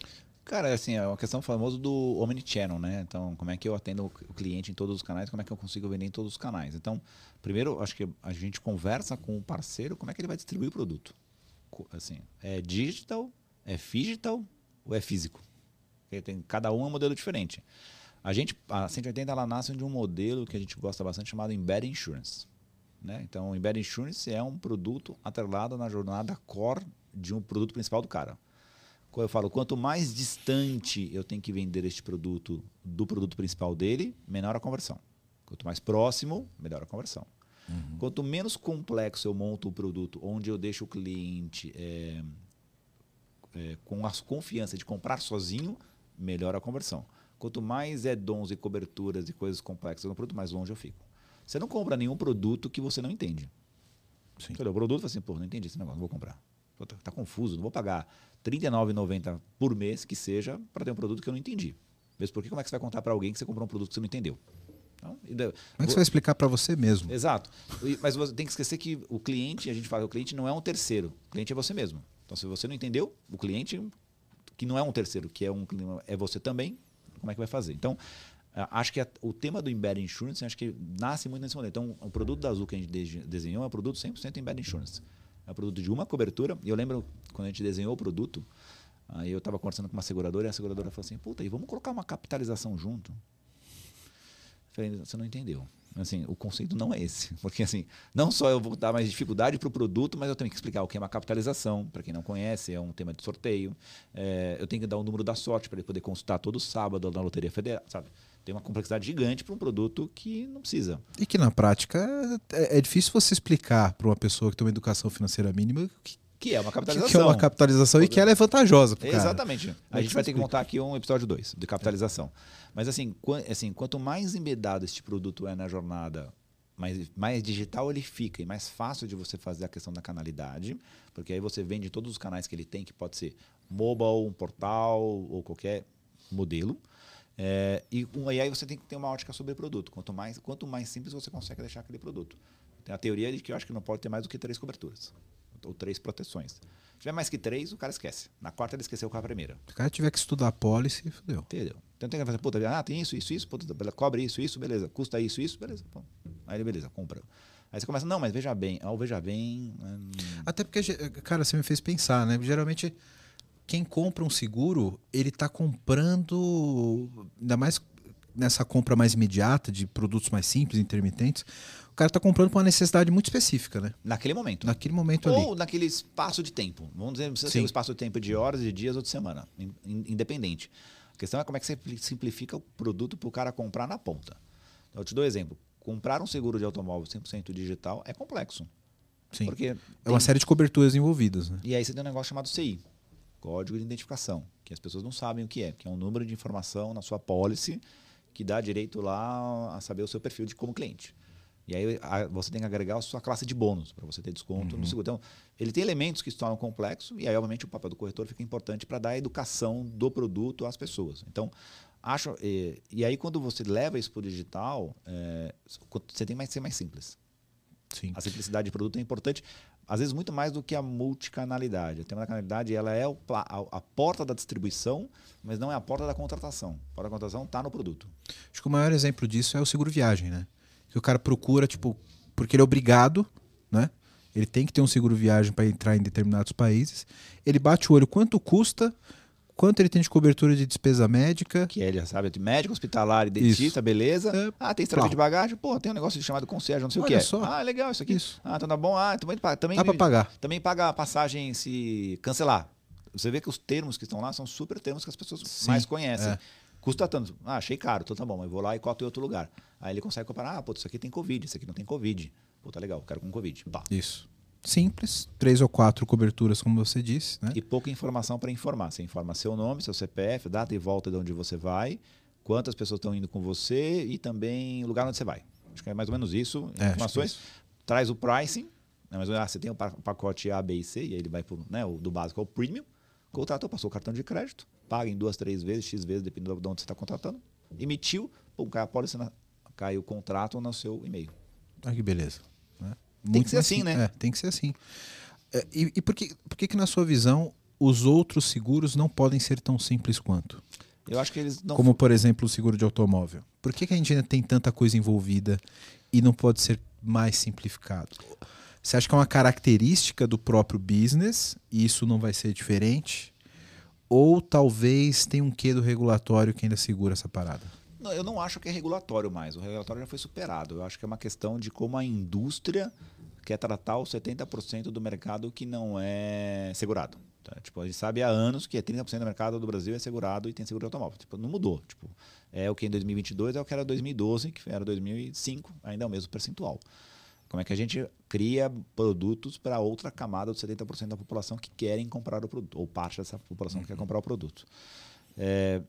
Cara, assim, é uma questão famosa do omnichannel, né? Então, como é que eu atendo o cliente em todos os canais, como é que eu consigo vender em todos os canais. Então, primeiro, acho que a gente conversa com o parceiro como é que ele vai distribuir o produto. Assim, é digital, é digital ou é físico? Tem, cada um é um modelo diferente. A gente, a 180 ela nasce de um modelo que a gente gosta bastante chamado Embedded Insurance. Né? Então, Embedded Insurance é um produto atrelado na jornada core de um produto principal do cara eu falo, quanto mais distante eu tenho que vender este produto do produto principal dele, menor a conversão. Quanto mais próximo, melhor a conversão. Uhum. Quanto menos complexo eu monto o produto, onde eu deixo o cliente é, é, com a confiança de comprar sozinho, melhor a conversão. Quanto mais é dons e coberturas e coisas complexas no produto, mais longe eu fico. Você não compra nenhum produto que você não entende. Sim. o produto, assim, pô, não entendi esse negócio, não vou comprar. Pô, tá, tá confuso, não vou pagar 39,90 por mês que seja para ter um produto que eu não entendi. Mesmo porque como é que você vai contar para alguém que você comprou um produto que você não entendeu? Então, como é que você vai explicar para você mesmo? Exato. Mas você tem que esquecer que o cliente, a gente fala, o cliente não é um terceiro. O cliente é você mesmo. Então, se você não entendeu, o cliente, que não é um terceiro, que é, um, é você também, como é que vai fazer? Então, acho que o tema do Embedded Insurance, acho que nasce muito nesse momento. Então, o produto da Azul que a gente desenhou é um produto 100% Embedded Insurance. É um produto de uma cobertura. E eu lembro quando a gente desenhou o produto, aí eu estava conversando com uma seguradora e a seguradora falou assim: puta, e vamos colocar uma capitalização junto? Falei, você não entendeu. Assim, o conceito não é esse. Porque, assim, não só eu vou dar mais dificuldade para o produto, mas eu tenho que explicar o que é uma capitalização. Para quem não conhece, é um tema de sorteio. É, eu tenho que dar o número da sorte para ele poder consultar todo sábado na Loteria Federal, sabe? Tem uma complexidade gigante para um produto que não precisa. E que na prática é, é difícil você explicar para uma pessoa que tem uma educação financeira mínima que, que é uma capitalização. Que é uma capitalização e que ela é vantajosa. Pro Exatamente. Cara. A gente vai ter que montar aqui um episódio 2 de capitalização. Mas assim, assim, quanto mais embedado este produto é na jornada, mais, mais digital ele fica e mais fácil de você fazer a questão da canalidade, porque aí você vende todos os canais que ele tem, que pode ser mobile, um portal ou qualquer modelo. É, e, um, e aí você tem que ter uma ótica sobre o produto. Quanto mais, quanto mais simples você consegue deixar aquele produto. Tem a teoria de que eu acho que não pode ter mais do que três coberturas. Ou três proteções. Se tiver mais que três, o cara esquece. Na quarta ele esqueceu com a primeira. Se o cara tiver que estudar a policy, fodeu. Entendeu? Então tem que fazer, puta, ah, tem isso, isso, isso, puta, cobre isso, isso, beleza. Custa isso, isso, beleza. Pô. Aí ele, beleza, compra. Aí você começa, não, mas veja bem, ao veja bem. Hum... Até porque, cara, você me fez pensar, né? Geralmente quem compra um seguro, ele está comprando, ainda mais nessa compra mais imediata de produtos mais simples, intermitentes, o cara está comprando para uma necessidade muito específica, né? Naquele momento. Naquele momento ou ali. Ou naquele espaço de tempo. Vamos dizer, não precisa ser um espaço de tempo de horas, de dias ou de semana. Independente. A questão é como é que você simplifica o produto para o cara comprar na ponta. Então, eu te dou um exemplo. Comprar um seguro de automóvel 100% digital é complexo. Sim. Porque é tem... uma série de coberturas envolvidas. Né? E aí você tem um negócio chamado CI código de identificação, que as pessoas não sabem o que é, que é um número de informação na sua policy que dá direito lá a saber o seu perfil de como cliente. E aí você tem que agregar a sua classe de bônus para você ter desconto uhum. no seguro. Então, ele tem elementos que se tornam complexo e aí, obviamente, o papel do corretor fica importante para dar a educação do produto às pessoas. Então, acho. E, e aí, quando você leva isso para o digital, é, você tem que ser mais simples. Sim. A simplicidade de produto é importante às vezes muito mais do que a multicanalidade. A multicanalidade ela é o, a, a, porta da distribuição, mas não é a porta da contratação. A porta da contratação está no produto. Acho que o maior exemplo disso é o seguro viagem, né? Que o cara procura, tipo, porque ele é obrigado, né? Ele tem que ter um seguro viagem para entrar em determinados países. Ele bate o olho quanto custa, quanto ele tem de cobertura de despesa médica. Que ele sabe, médico, hospitalar e dentista, isso. beleza. É, ah, tem estrada de bagagem? Pô, tem um negócio chamado concierge, não sei Olha o que só. Ah, legal isso aqui. Isso. Ah, então tá bom. Ah, também, também, Dá para pagar. Também paga a passagem se cancelar. Você vê que os termos que estão lá são super termos que as pessoas Sim, mais conhecem. É. Custa tanto. Ah, achei caro, então tá bom, mas vou lá e coto em outro lugar. Aí ele consegue comparar, ah, pô, isso aqui tem Covid, isso aqui não tem Covid. Pô, tá legal, quero com Covid. Pá. Isso simples, três ou quatro coberturas, como você disse. Né? E pouca informação para informar. Você informa seu nome, seu CPF, data e volta de onde você vai, quantas pessoas estão indo com você e também o lugar onde você vai. Acho que é mais ou menos isso. É, informações. Isso. Traz o pricing. Né? Mas, ah, você tem o pacote A, B e C, e aí ele vai pro, né, o do básico ao premium. Contratou, passou o cartão de crédito, paga em duas, três vezes, X vezes, dependendo de onde você está contratando. Emitiu, pum, cai a pólice, cai o contrato no seu e-mail. Ah, que beleza. Tem que ser assim, né? É, tem que ser assim. É, e, e por, que, por que, que, na sua visão, os outros seguros não podem ser tão simples quanto? Eu acho que eles não. Como, por exemplo, o seguro de automóvel. Por que, que a gente ainda tem tanta coisa envolvida e não pode ser mais simplificado? Você acha que é uma característica do próprio business e isso não vai ser diferente? Ou talvez tem um quê do regulatório que ainda segura essa parada? Não, eu não acho que é regulatório mais. O regulatório já foi superado. Eu acho que é uma questão de como a indústria quer tratar os 70% do mercado que não é segurado. Tá? Tipo, a gente sabe há anos que 30% do mercado do Brasil é segurado e tem seguro de automóvel. Tipo, não mudou. Tipo, é o que em 2022 é o que era 2012, que era 2005, ainda é o mesmo percentual. Como é que a gente cria produtos para outra camada dos 70% da população que querem comprar o produto, ou parte dessa população que quer comprar o produto. É,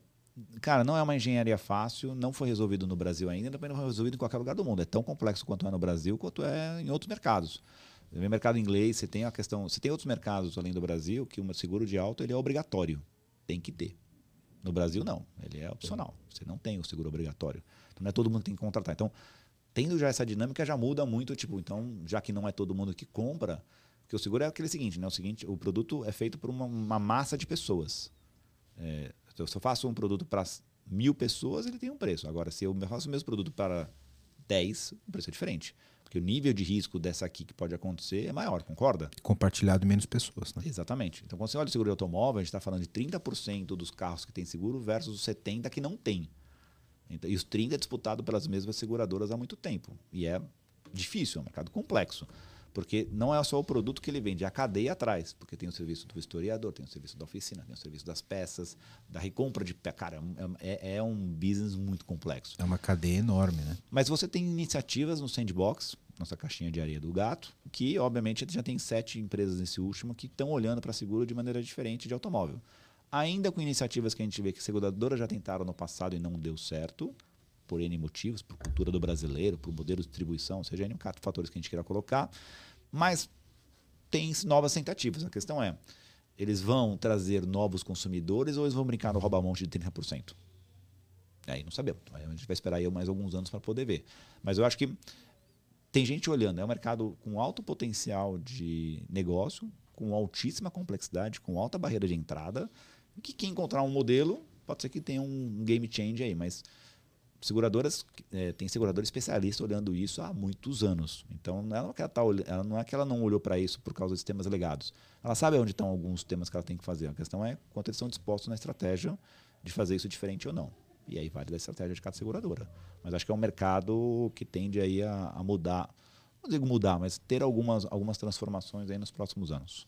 cara, não é uma engenharia fácil, não foi resolvido no Brasil ainda, também não foi resolvido em qualquer lugar do mundo. É tão complexo quanto é no Brasil, quanto é em outros mercados. No mercado inglês, você tem a questão, você tem outros mercados além do Brasil que o seguro de auto ele é obrigatório, tem que ter. No Brasil não, ele é opcional. Você não tem o seguro obrigatório. Então não é todo mundo que tem que contratar. Então, tendo já essa dinâmica já muda muito, tipo, então, já que não é todo mundo que compra, porque o seguro é aquele seguinte, né? O seguinte, o produto é feito por uma, uma massa de pessoas. É, se eu faço um produto para mil pessoas, ele tem um preço. Agora, se eu faço o mesmo produto para 10, o preço é diferente. Porque o nível de risco dessa aqui que pode acontecer é maior, concorda? Compartilhado em menos pessoas, né? Exatamente. Então, quando você olha o seguro de automóvel, a gente está falando de 30% dos carros que têm seguro versus os 70% que não têm. Então, e os 30% é disputado pelas mesmas seguradoras há muito tempo. E é difícil, é um mercado complexo. Porque não é só o produto que ele vende, é a cadeia atrás. Porque tem o serviço do historiador, tem o serviço da oficina, tem o serviço das peças, da recompra de. Cara, é, é, é um business muito complexo. É uma cadeia enorme, né? Mas você tem iniciativas no Sandbox, nossa caixinha de areia do gato, que obviamente já tem sete empresas nesse último que estão olhando para seguro de maneira diferente de automóvel. Ainda com iniciativas que a gente vê que seguradoras já tentaram no passado e não deu certo, por N motivos, por cultura do brasileiro, por modelo de distribuição, seja N fatores que a gente queira colocar. Mas tem novas tentativas. A questão é, eles vão trazer novos consumidores ou eles vão brincar no rouba-monte de 30%? Aí não sabemos. A gente vai esperar aí mais alguns anos para poder ver. Mas eu acho que tem gente olhando. É um mercado com alto potencial de negócio, com altíssima complexidade, com alta barreira de entrada, que quem encontrar um modelo, pode ser que tenha um game change aí, mas seguradoras é, tem seguradora especialista olhando isso há muitos anos. Então não é que ela, tá, ela não é que ela não olhou para isso por causa dos temas legados. Ela sabe onde estão alguns temas que ela tem que fazer. A questão é quanto eles estão dispostos na estratégia de fazer isso diferente ou não. E aí vale da estratégia de cada seguradora. Mas acho que é um mercado que tende aí a, a mudar, não digo mudar, mas ter algumas, algumas transformações aí nos próximos anos.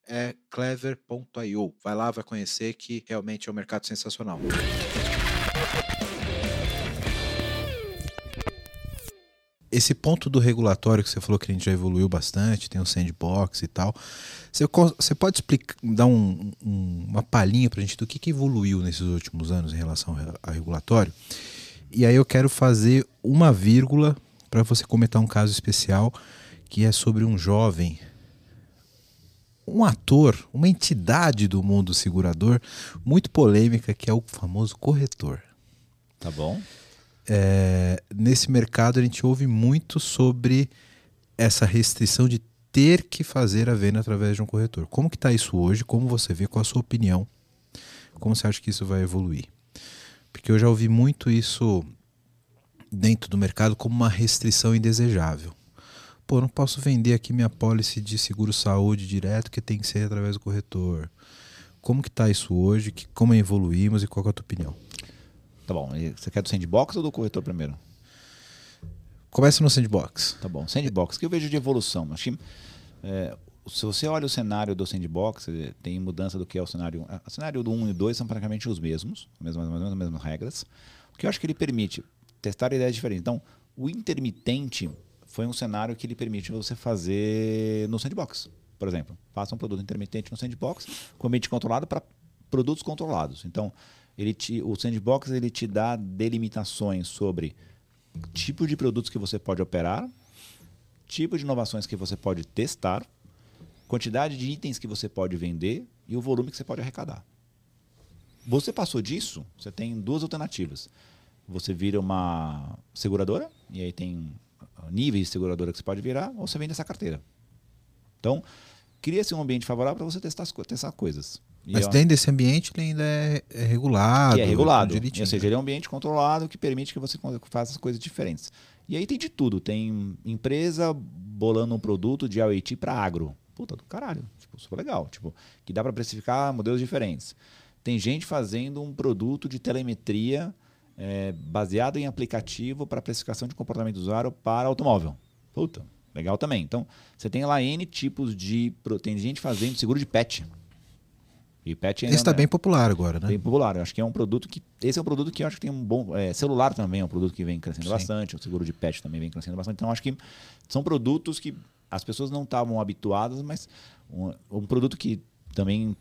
é clever.io. Vai lá, vai conhecer que realmente é um mercado sensacional. Esse ponto do regulatório que você falou que a gente já evoluiu bastante, tem o um sandbox e tal. Você, você pode explicar, dar um, um, uma palhinha para a gente do que, que evoluiu nesses últimos anos em relação ao regulatório? E aí eu quero fazer uma vírgula para você comentar um caso especial que é sobre um jovem um ator, uma entidade do mundo segurador muito polêmica, que é o famoso corretor. Tá bom. É, nesse mercado a gente ouve muito sobre essa restrição de ter que fazer a venda através de um corretor. Como que está isso hoje? Como você vê? Qual a sua opinião? Como você acha que isso vai evoluir? Porque eu já ouvi muito isso dentro do mercado como uma restrição indesejável pô, não posso vender aqui minha pólice de seguro saúde direto, que tem que ser através do corretor. Como que está isso hoje? Que, como evoluímos e qual é a tua opinião? Tá bom. E você quer do sandbox ou do corretor primeiro? Começa no sandbox. Tá bom. Sandbox, que eu vejo de evolução. Acho que, é, se você olha o cenário do sandbox, tem mudança do que é o cenário. O cenário do 1 e 2 são praticamente os mesmos, as mesmas, as mesmas, as mesmas regras. O que eu acho que ele permite testar ideias diferentes. Então, o intermitente foi um cenário que ele permite você fazer no sandbox. Por exemplo, faça um produto intermitente no sandbox com ambiente controlado para produtos controlados. Então, ele te, o sandbox ele te dá delimitações sobre tipo de produtos que você pode operar, tipo de inovações que você pode testar, quantidade de itens que você pode vender e o volume que você pode arrecadar. Você passou disso, você tem duas alternativas. Você vira uma seguradora, e aí tem níveis de seguradora que você pode virar, ou você vende essa carteira. Então, cria-se um ambiente favorável para você testar, testar coisas. E Mas dentro desse ambiente ele ainda é, é regulado. É regulado. Ou seja, ele é um ambiente controlado que permite que você faça coisas diferentes. E aí tem de tudo. Tem empresa bolando um produto de IoT para agro. Puta do caralho. Tipo, super legal. Tipo, que dá para precificar modelos diferentes. Tem gente fazendo um produto de telemetria é, baseado em aplicativo para precificação de comportamento do usuário para automóvel. Puta, legal também. Então, você tem lá N tipos de. Tem gente fazendo seguro de pet. E pet Esse está bem popular agora, né? Bem popular. Eu acho que é um produto que. Esse é um produto que eu acho que tem um bom. É, celular também é um produto que vem crescendo Sim. bastante. O seguro de pet também vem crescendo bastante. Então, acho que são produtos que as pessoas não estavam habituadas, mas um, um, produto que também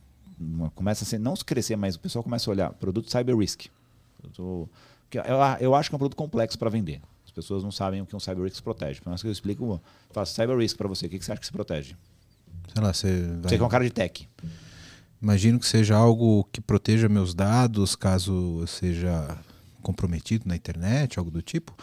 começa a ser, não se crescer, mas o pessoal começa a olhar. Produto cyber risk. Eu, eu, eu acho que é um produto complexo para vender. As pessoas não sabem o que um cyber risk protege. Por mais que eu explico, eu faço cyber risk para você. O que, que você acha que se protege? Sei lá, você. Vai... Você que é um cara de tech. Imagino que seja algo que proteja meus dados caso eu seja comprometido na internet, algo do tipo.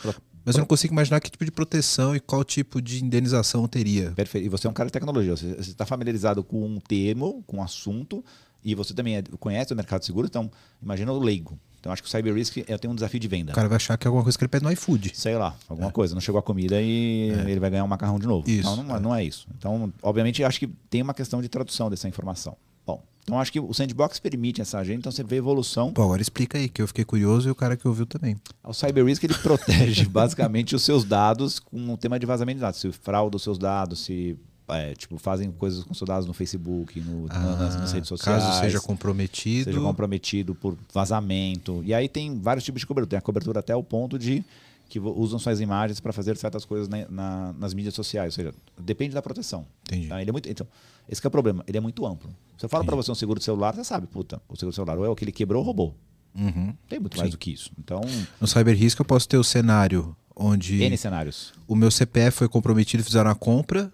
Mas eu não consigo imaginar que tipo de proteção e qual tipo de indenização eu teria. Perfeito. E você é um cara de tecnologia. Você está familiarizado com um termo, com um assunto, e você também é, conhece o mercado seguro, então imagina o leigo. Então acho que o cyber risk é, tem um desafio de venda. O cara vai achar que é alguma coisa que ele pede no iFood. Sei lá, alguma é. coisa. Não chegou a comida e é. ele vai ganhar um macarrão de novo. Isso. Então não, é. não é isso. Então, obviamente, acho que tem uma questão de tradução dessa informação. Bom, então acho que o sandbox permite essa agenda, então você vê evolução. Pô, agora explica aí, que eu fiquei curioso e o cara que ouviu também. O Cyber Risk ele protege basicamente os seus dados com o tema de vazamento de dados. Se frauda os seus dados, se é, tipo, fazem coisas com seus dados no Facebook, no, ah, nas, nas, redes sociais. Caso seja comprometido. Seja comprometido por vazamento. E aí tem vários tipos de cobertura. Tem a cobertura até o ponto de que usam suas imagens para fazer certas coisas na, na, nas mídias sociais. Ou seja, depende da proteção. Entendi. Tá? Ele é muito, então, esse é o problema. Ele é muito amplo. Se eu falo para você um seguro de celular, você sabe, puta, o seguro de celular ou é o que ele quebrou ou roubou. Uhum. Tem muito Sim. mais do que isso. Então, no cyber risco eu posso ter o cenário onde N cenários. o meu CPF foi comprometido, fizeram a compra,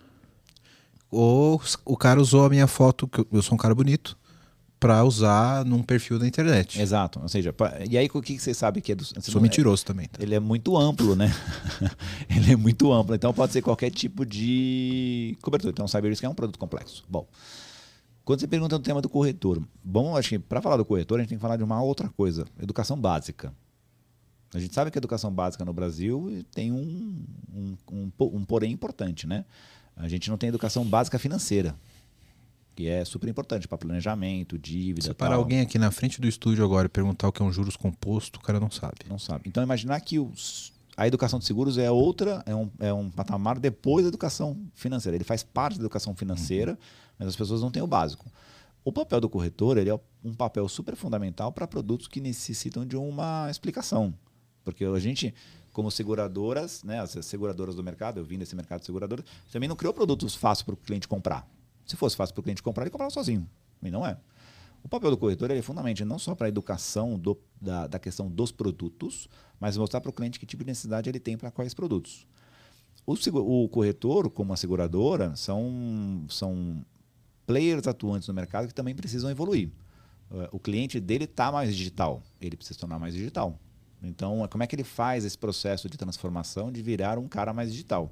ou o cara usou a minha foto, que eu sou um cara bonito, para usar num perfil da internet. Exato. Ou seja, e aí o que você sabe que é do. Sou mentiroso é, também. Tá? Ele é muito amplo, né? ele é muito amplo. Então pode ser qualquer tipo de cobertura. Então, o CyberRisk é um produto complexo. Bom. Quando você pergunta do tema do corretor, bom, acho que para falar do corretor, a gente tem que falar de uma outra coisa: educação básica. A gente sabe que a educação básica no Brasil tem um, um, um, um porém importante, né? A gente não tem educação básica financeira que é super importante para planejamento, dívida. Se parar alguém aqui na frente do estúdio agora e perguntar o que é um juros composto, o cara não sabe. Não sabe. Então imaginar que os, a educação de seguros é outra, é um, é um patamar depois da educação financeira. Ele faz parte da educação financeira, uhum. mas as pessoas não têm o básico. O papel do corretor ele é um papel super fundamental para produtos que necessitam de uma explicação. Porque a gente, como seguradoras, né, as seguradoras do mercado, eu vim desse mercado de seguradoras, também não criou produtos fáceis para o cliente comprar. Se fosse fácil para o cliente comprar, ele comprava sozinho. E não é. O papel do corretor é fundamental não só para a educação do, da, da questão dos produtos, mas mostrar para o cliente que tipo de necessidade ele tem para quais produtos. O, o, corretor, como a seguradora, são, são players atuantes no mercado que também precisam evoluir. Eh, o cliente dele está mais digital, ele precisa se tornar mais digital. Então, como é que ele faz esse processo de transformação de virar um cara mais digital?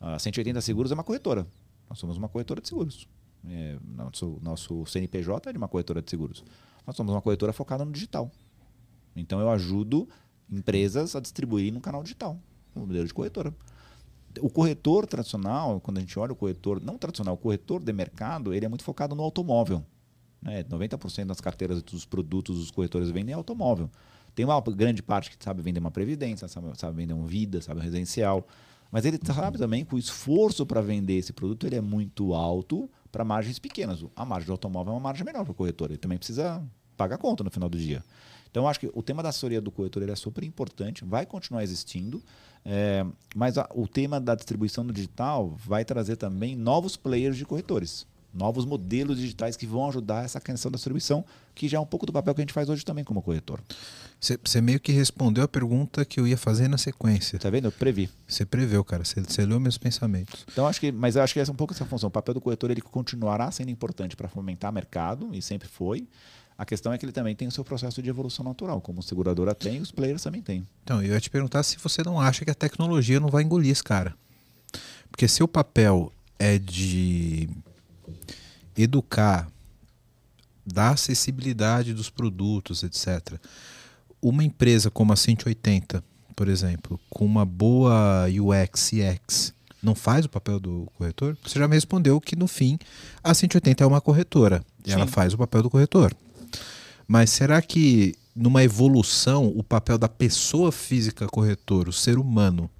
A 180 Seguros é uma corretora. Nós somos uma corretora de seguros. É, nosso, nosso CNPJ é de uma corretora de seguros. Nós somos uma corretora focada no digital. Então eu ajudo empresas a distribuir no canal digital, no modelo de corretora. O corretor tradicional, quando a gente olha o corretor, não tradicional, o corretor de mercado, ele é muito focado no automóvel. Né? 90% das carteiras dos produtos dos corretores vendem automóvel. Tem uma grande parte que sabe vender uma previdência, sabe, sabe vender um vida, sabe um residencial. Mas ele sabe também que o esforço para vender esse produto ele é muito alto, para margens pequenas. A margem do automóvel é uma margem menor para o corretor. Ele também precisa pagar conta no final do dia. Então, acho que o tema da assessoria do corretor ele é super importante, vai continuar existindo, é, mas a, o tema da distribuição no digital vai trazer também novos players de corretores, novos modelos digitais que vão ajudar essa questão da distribuição, que já é um pouco do papel que a gente faz hoje também como corretor. Você meio que respondeu a pergunta que eu ia fazer na sequência. Tá vendo? Eu previ. Você preveu, cara. Você leu meus pensamentos. Então acho que, mas eu acho que essa é um pouco essa função. O papel do corretor ele continuará sendo importante para fomentar mercado e sempre foi. A questão é que ele também tem o seu processo de evolução natural, como a seguradora tem, os players também têm. Então, eu ia te perguntar se você não acha que a tecnologia não vai engolir esse cara. Porque seu papel é de educar, dar acessibilidade dos produtos, etc. Uma empresa como a 180, por exemplo, com uma boa UX, CX, não faz o papel do corretor? Você já me respondeu que no fim a 180 é uma corretora e ela faz o papel do corretor. Mas será que numa evolução o papel da pessoa física corretor, o ser humano,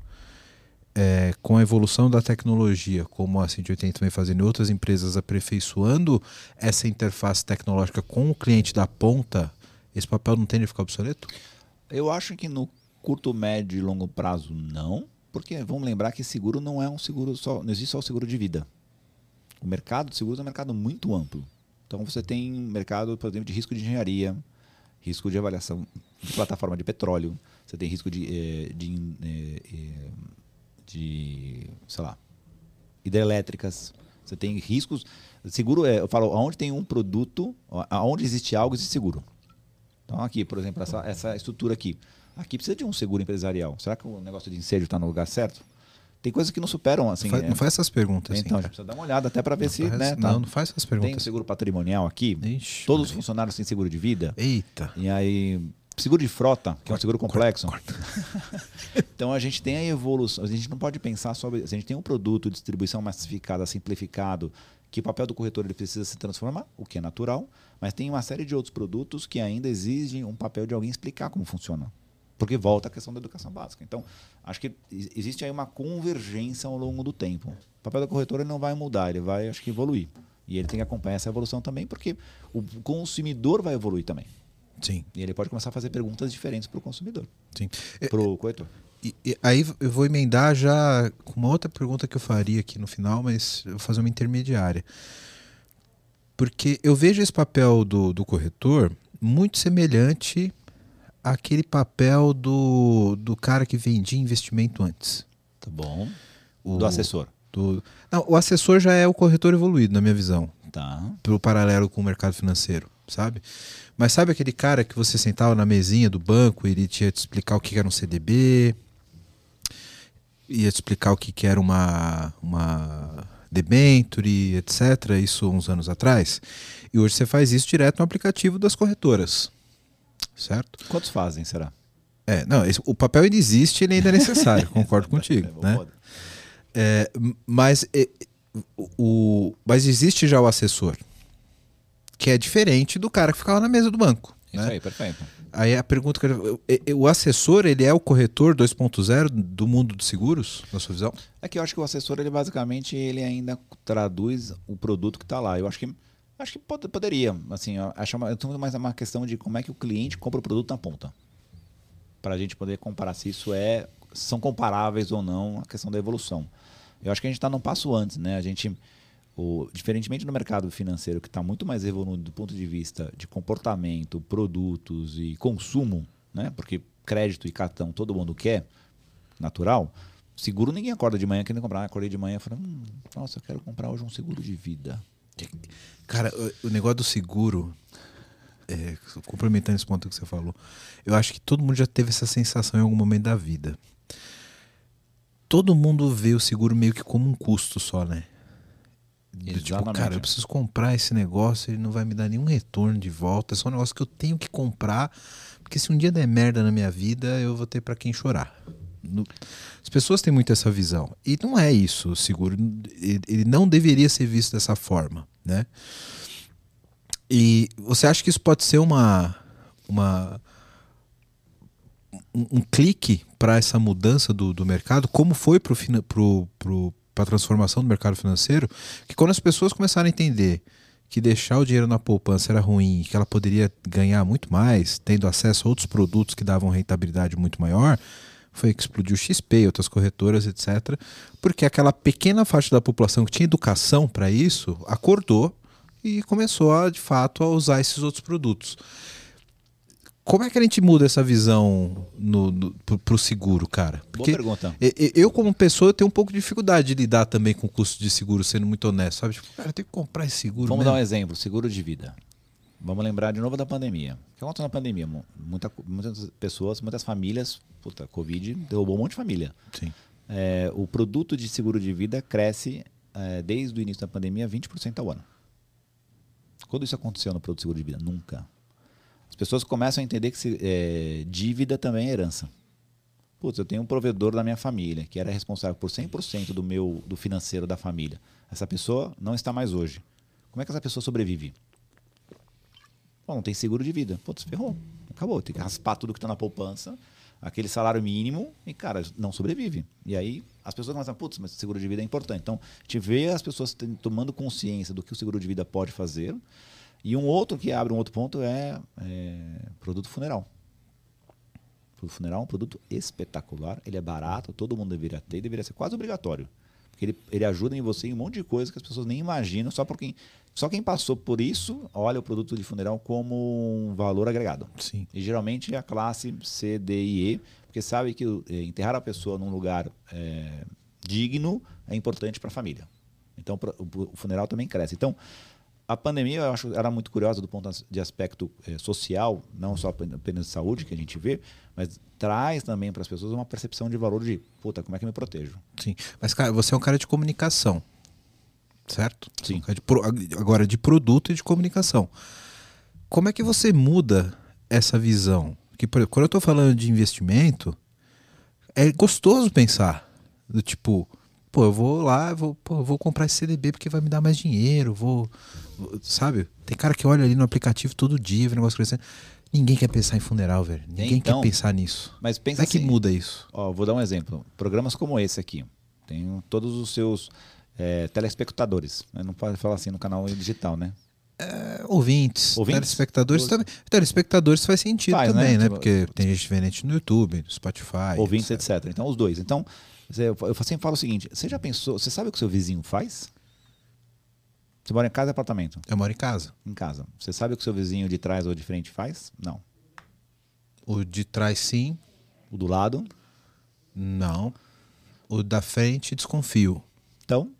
é, com a evolução da tecnologia, como a 180 vem fazendo em outras empresas, aperfeiçoando essa interface tecnológica com o cliente da ponta, esse papel não tende a ficar obsoleto? Eu acho que no curto, médio e longo prazo não, porque vamos lembrar que seguro não é um seguro só, não existe só o seguro de vida. O mercado de seguros é um mercado muito amplo. Então você tem mercado, por exemplo, de risco de engenharia, risco de avaliação de plataforma de petróleo, você tem risco de, eh, de, de, eh, eh, de sei lá, hidrelétricas, você tem riscos. Seguro é, eu falo, aonde tem um produto, aonde existe algo, existe seguro. Então aqui, por exemplo, essa, essa estrutura aqui. Aqui precisa de um seguro empresarial. Será que o negócio de incêndio está no lugar certo? Tem coisas que não superam, assim. Não faz, é... não faz essas perguntas. Então, assim, já precisa dar uma olhada até para ver não se. Faz, né, não, tá... não faz essas perguntas. Tem um seguro patrimonial aqui. Ixi, todos os funcionários têm seguro de vida. Eita. E aí. Seguro de frota, que é um seguro complexo. Corta, corta. então a gente tem a evolução. A gente não pode pensar sobre. A gente tem um produto de distribuição massificada, simplificado, que o papel do corretor ele precisa se transformar, o que é natural, mas tem uma série de outros produtos que ainda exigem um papel de alguém explicar como funciona. Porque volta a questão da educação básica. Então, acho que existe aí uma convergência ao longo do tempo. O papel da corretora não vai mudar, ele vai, acho que, evoluir. E ele tem que acompanhar essa evolução também, porque o consumidor vai evoluir também. Sim. E ele pode começar a fazer perguntas diferentes para o consumidor. Sim. Para o corretor. E, e, aí eu vou emendar já com uma outra pergunta que eu faria aqui no final, mas eu vou fazer uma intermediária. Porque eu vejo esse papel do, do corretor muito semelhante aquele papel do, do cara que vendia investimento antes. Tá bom. O, do assessor. Do, não, o assessor já é o corretor evoluído, na minha visão. Tá. Pelo paralelo com o mercado financeiro, sabe? Mas sabe aquele cara que você sentava na mesinha do banco e ele tinha te explicar o que era um CDB, ia te explicar o que era uma, uma debenture, etc. Isso uns anos atrás. E hoje você faz isso direto no aplicativo das corretoras certo? Quantos fazem, será? É, não, esse, o papel ainda existe, ele ainda é necessário, concordo contigo, é, né? É, mas, é, o, mas existe já o assessor, que é diferente do cara que ficava na mesa do banco. Isso né? aí, perfeito. Aí a pergunta que eu, o assessor, ele é o corretor 2.0 do mundo dos seguros, na sua visão? É que eu acho que o assessor, ele basicamente, ele ainda traduz o produto que está lá. Eu acho que Acho que pode, poderia. Assim, acho uma, mais uma questão de como é que o cliente compra o produto na ponta. Para a gente poder comparar se isso é são comparáveis ou não a questão da evolução. Eu acho que a gente está num passo antes, né? A gente, o, diferentemente do mercado financeiro que está muito mais evoluído do ponto de vista de comportamento, produtos e consumo, né? Porque crédito e cartão todo mundo quer, natural. Seguro ninguém acorda de manhã querendo comprar. acordei de manhã falei, hum, nossa, eu quero comprar hoje um seguro de vida. Cara, o negócio do seguro, é, complementando esse ponto que você falou, eu acho que todo mundo já teve essa sensação em algum momento da vida. Todo mundo vê o seguro meio que como um custo só, né? Do tipo, cara, eu preciso comprar esse negócio, ele não vai me dar nenhum retorno de volta, é só um negócio que eu tenho que comprar, porque se um dia der merda na minha vida, eu vou ter para quem chorar. As pessoas têm muito essa visão. E não é isso, o seguro. Ele não deveria ser visto dessa forma. Né? E você acha que isso pode ser uma. uma um, um clique para essa mudança do, do mercado? Como foi para pro, pro, para a transformação do mercado financeiro, que quando as pessoas começaram a entender que deixar o dinheiro na poupança era ruim, que ela poderia ganhar muito mais, tendo acesso a outros produtos que davam rentabilidade muito maior, foi que explodiu o XP, outras corretoras, etc. Porque aquela pequena faixa da população que tinha educação para isso acordou e começou a, de fato a usar esses outros produtos. Como é que a gente muda essa visão no, no, pro, pro seguro, cara? Porque Boa pergunta. Eu, como pessoa, eu tenho um pouco de dificuldade de lidar também com o custo de seguro, sendo muito honesto, sabe? Tipo, cara, eu tenho que comprar esse seguro. Vamos mesmo. dar um exemplo: seguro de vida. Vamos lembrar de novo da pandemia. O que aconteceu na pandemia? Muita, muitas pessoas, muitas famílias, puta, Covid derrubou um monte de família. Sim. É, o produto de seguro de vida cresce é, desde o início da pandemia 20% ao ano. Quando isso aconteceu no produto de seguro de vida? Nunca pessoas começam a entender que se, é, dívida também é herança. Putz, eu tenho um provedor da minha família que era responsável por 100% do meu do financeiro da família. Essa pessoa não está mais hoje. Como é que essa pessoa sobrevive? Bom, não tem seguro de vida. Putz, ferrou. Acabou. Tem que raspar tudo que está na poupança, aquele salário mínimo, e, cara, não sobrevive. E aí as pessoas começam putz, mas seguro de vida é importante. Então, a gente vê as pessoas tomando consciência do que o seguro de vida pode fazer e um outro que abre um outro ponto é, é produto funeral. O produto funeral é um produto espetacular, ele é barato, todo mundo deveria ter, deveria ser quase obrigatório. Porque ele, ele ajuda em você em um monte de coisa que as pessoas nem imaginam, só, por quem, só quem passou por isso olha o produto de funeral como um valor agregado. Sim. E geralmente é a classe C, D e E, porque sabe que é, enterrar a pessoa num lugar é, digno é importante para a família. Então o funeral também cresce. Então, a pandemia, eu acho, era muito curiosa do ponto de aspecto eh, social, não só apenas de saúde que a gente vê, mas traz também para as pessoas uma percepção de valor de, puta, como é que eu me protejo? Sim. Mas, cara, você é um cara de comunicação, certo? Sim. Um de pro, agora, de produto e de comunicação. Como é que você muda essa visão? Que, quando eu estou falando de investimento, é gostoso pensar. Do tipo, pô, eu vou lá, vou, pô, eu vou comprar esse CDB porque vai me dar mais dinheiro, vou, sabe? Tem cara que olha ali no aplicativo todo dia, vê o negócio crescendo. Ninguém quer pensar em funeral, velho. Ninguém então, quer pensar nisso. Mas pensa Como é que assim, muda isso? Ó, vou dar um exemplo. Programas como esse aqui, tem todos os seus é, telespectadores. Não pode falar assim no canal digital, né? É, ouvintes, ouvintes, telespectadores também. Telespectadores faz sentido faz, também, né? né? Porque tem gente vendo no YouTube, no Spotify. Ouvintes, etc. etc. Então, os dois. Então, eu sempre falo o seguinte: você já pensou, você sabe o que seu vizinho faz? Você mora em casa ou apartamento? Eu moro em casa. Em casa. Você sabe o que seu vizinho de trás ou de frente faz? Não. O de trás, sim. O do lado? Não. O da frente, desconfio. Então,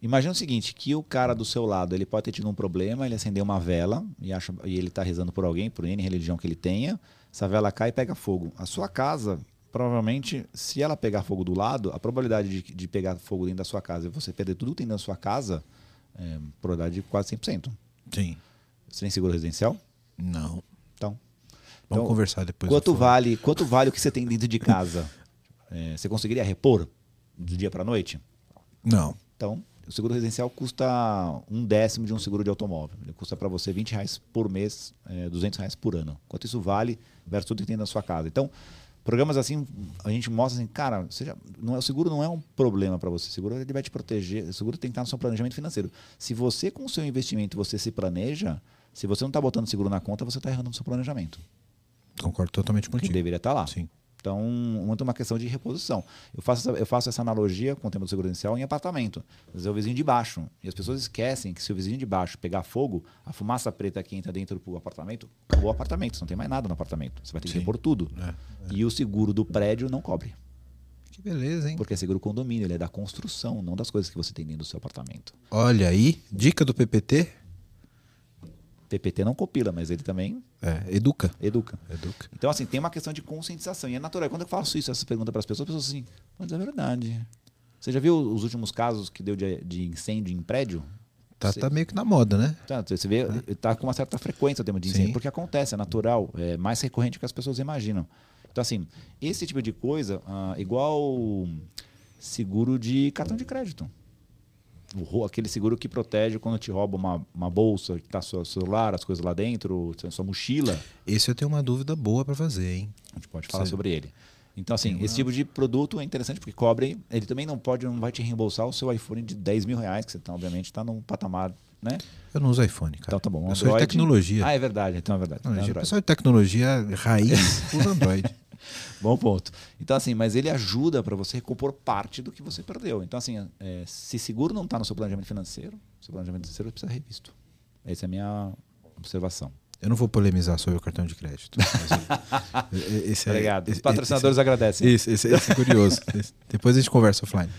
imagina o seguinte, que o cara do seu lado, ele pode ter tido um problema, ele acendeu uma vela e, acha, e ele está rezando por alguém, por N religião que ele tenha, essa vela cai e pega fogo. A sua casa provavelmente, se ela pegar fogo do lado, a probabilidade de, de pegar fogo dentro da sua casa e você perder tudo que tem dentro da sua casa é probabilidade de quase 100%. Sim. Você tem seguro residencial? Não. Então. Vamos então, conversar depois. Quanto vale, quanto vale o que você tem dentro de casa? é, você conseguiria repor do dia para a noite? Não. Então, o seguro residencial custa um décimo de um seguro de automóvel. Ele custa para você 20 reais por mês, é, 200 reais por ano. Quanto isso vale versus tudo que tem na sua casa. Então, Programas assim, a gente mostra assim, cara, seja, não é, o seguro não é um problema para você. O seguro ele vai te proteger. O seguro tem que estar no seu planejamento financeiro. Se você, com o seu investimento, você se planeja, se você não está botando seguro na conta, você está errando no seu planejamento. Concordo totalmente contigo. Que deveria estar tá lá. Sim. Então, muito uma questão de reposição. Eu faço, essa, eu faço essa analogia com o tema do seguro inicial em apartamento. Vezes é o vizinho de baixo. E as pessoas esquecem que se o vizinho de baixo pegar fogo, a fumaça preta que entra dentro do apartamento, acabou o apartamento. Você não tem mais nada no apartamento. Você vai ter que repor tudo. É, é. E o seguro do prédio não cobre. Que beleza, hein? Porque é seguro condomínio, ele é da construção, não das coisas que você tem dentro do seu apartamento. Olha aí, dica do PPT. PPT não copila, mas ele também é, educa. educa. Educa. Então, assim, tem uma questão de conscientização. E é natural. Quando eu faço isso, essa pergunta para as pessoas, as pessoas assim, mas é verdade. Você já viu os últimos casos que deu de, de incêndio em prédio? Tá, você, tá meio que na moda, né? Tá, você vê, é. tá com uma certa frequência o tema de incêndio, Sim. porque acontece, é natural, é mais recorrente do que as pessoas imaginam. Então, assim, esse tipo de coisa, ah, igual seguro de cartão de crédito aquele seguro que protege quando te rouba uma, uma bolsa, que está seu celular, as coisas lá dentro, sua mochila. Esse eu tenho uma dúvida boa para fazer, hein? A gente pode falar sobre ele. Então, assim, esse tipo de produto é interessante porque cobre. Ele também não pode, não vai te reembolsar o seu iPhone de 10 mil reais, que você tá, obviamente está num patamar, né? Eu não uso iPhone, cara. Então tá bom. Eu sou de tecnologia. Ah, é verdade, então é verdade. Tecnologia. O pessoal de tecnologia raiz usa Android. Bom ponto. Então, assim, mas ele ajuda para você recompor parte do que você perdeu. Então, assim, é, se seguro não está no seu planejamento financeiro, seu planejamento financeiro precisa ser revisto. Essa é a minha observação. Eu não vou polemizar sobre o cartão de crédito. esse é, Obrigado. Os patrocinadores esse, agradecem. Esse, esse, esse é curioso. depois a gente conversa offline.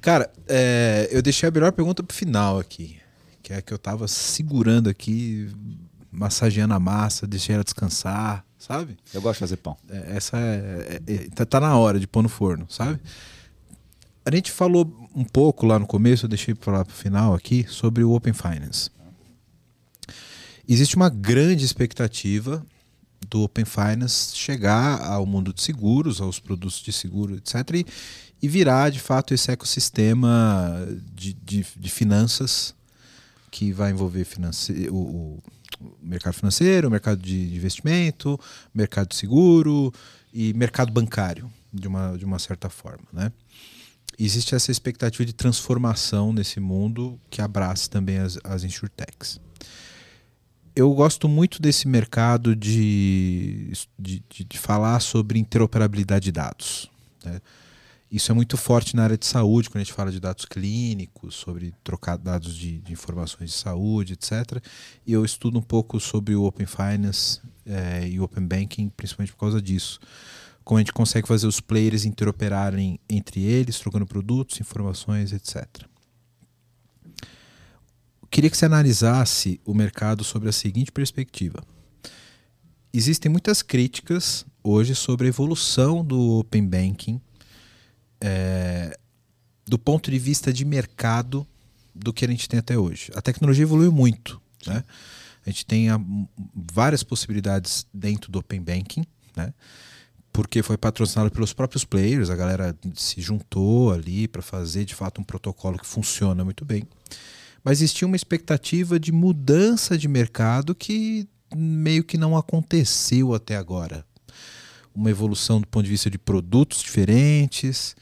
Cara, é, eu deixei a melhor pergunta pro final aqui. Que é a que eu tava segurando aqui, massageando a massa, deixei ela descansar, sabe? Eu gosto de fazer pão. É, essa é, é, é tá, tá, na hora de pôr no forno, sabe? A gente falou um pouco lá no começo, eu deixei para o final aqui, sobre o Open Finance. Existe uma grande expectativa do Open Finance chegar ao mundo de seguros, aos produtos de seguro, etc., e, e virar de fato esse ecossistema de, de, de finanças que vai envolver finance, o, o, mercado financeiro, mercado de investimento, mercado de seguro e mercado bancário, de uma, de uma certa forma. Né? Existe essa expectativa de transformação nesse mundo que abraça também as, as insurtechs eu gosto muito desse mercado de, de, de, de falar sobre interoperabilidade de dados. Né? Isso é muito forte na área de saúde, quando a gente fala de dados clínicos, sobre trocar dados de, de informações de saúde, etc. E eu estudo um pouco sobre o Open Finance é, e o Open Banking, principalmente por causa disso. Como a gente consegue fazer os players interoperarem entre eles, trocando produtos, informações, etc queria que você analisasse o mercado sobre a seguinte perspectiva. Existem muitas críticas hoje sobre a evolução do Open Banking é, do ponto de vista de mercado do que a gente tem até hoje. A tecnologia evoluiu muito. Né? A gente tem a, várias possibilidades dentro do Open Banking, né? porque foi patrocinado pelos próprios players, a galera se juntou ali para fazer de fato um protocolo que funciona muito bem mas existia uma expectativa de mudança de mercado que meio que não aconteceu até agora. Uma evolução do ponto de vista de produtos diferentes,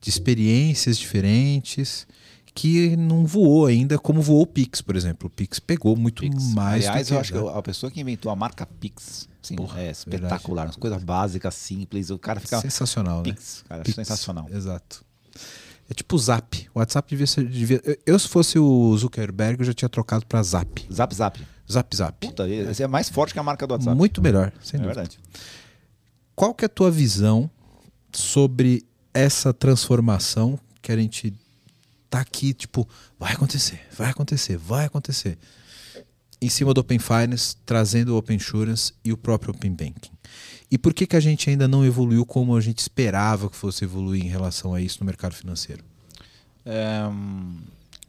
de experiências diferentes, que não voou ainda como voou o Pix, por exemplo. O Pix pegou muito Pix. mais. Aliás, que, eu acho que a pessoa que inventou a marca Pix assim, Porra, é espetacular. Umas coisas básicas, simples. O cara fica. Sensacional, Pix, né? cara, Pix, sensacional. Exato. É tipo Zap. O WhatsApp devia ser. Devia... Eu, se fosse o Zuckerberg, eu já tinha trocado para Zap. Zap Zap. Zap Zap. Puta, esse é mais forte que a marca do WhatsApp. Muito melhor, sem é dúvida. verdade. Qual que é a tua visão sobre essa transformação que a gente tá aqui, tipo, vai acontecer, vai acontecer, vai acontecer. Em cima do Open Finance, trazendo o Open Insurance e o próprio Open Banking. E por que, que a gente ainda não evoluiu como a gente esperava que fosse evoluir em relação a isso no mercado financeiro? É,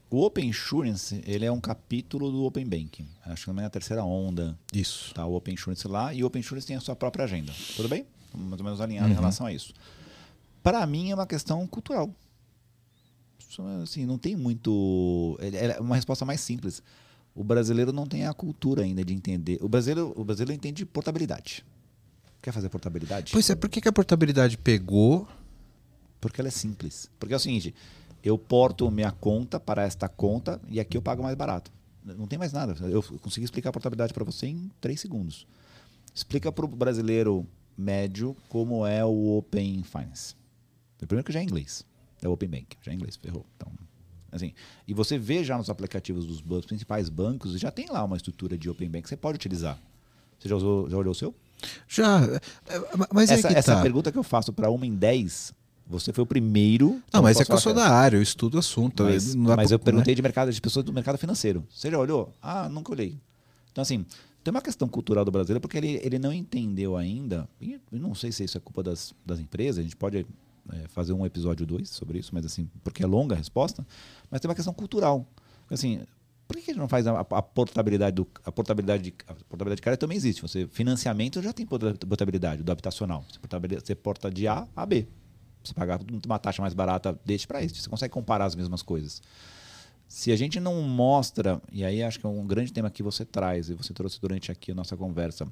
o Open Insurance ele é um capítulo do Open Banking. Acho que também é a terceira onda. Isso. Tá o Open Insurance lá e o Open Insurance tem a sua própria agenda. Tudo bem? Mais ou menos alinhado uhum. em relação a isso. Para mim é uma questão cultural. Assim, não tem muito. É uma resposta mais simples. O brasileiro não tem a cultura ainda de entender. O brasileiro, o brasileiro entende portabilidade. Quer fazer portabilidade? Pois é, por que, a portabilidade pegou? Porque ela é simples. Porque é o seguinte, eu porto minha conta para esta conta e aqui eu pago mais barato. Não tem mais nada. Eu consegui explicar a portabilidade para você em três segundos. Explica para o brasileiro médio como é o Open Finance. Primeiro que já é inglês. É o Open Bank, já é inglês, ferrou. Então, assim, e você vê já nos aplicativos dos bancos, principais bancos, já tem lá uma estrutura de Open Bank que você pode utilizar. Você já, usou, já olhou o seu? Já. É, mas essa, é essa tá. pergunta que eu faço para uma em 10, você foi o primeiro. Não, mas é que eu sou da área, eu estudo o assunto. Mas, mas eu perguntei né? de mercado de pessoas do mercado financeiro. Você já olhou? Ah, nunca olhei. Então, assim, tem uma questão cultural do brasileiro, porque ele, ele não entendeu ainda, e não sei se isso é culpa das, das empresas, a gente pode é, fazer um episódio 2 sobre isso, mas assim, porque é longa a resposta, mas tem uma questão cultural. Assim, por que a gente não faz a, a portabilidade do a portabilidade de, a portabilidade de cara também existe. Você financiamento já tem portabilidade do habitacional. Você, você porta de A a B. Você pagar uma taxa mais barata deste para este. Você consegue comparar as mesmas coisas. Se a gente não mostra, e aí acho que é um grande tema que você traz, e você trouxe durante aqui a nossa conversa,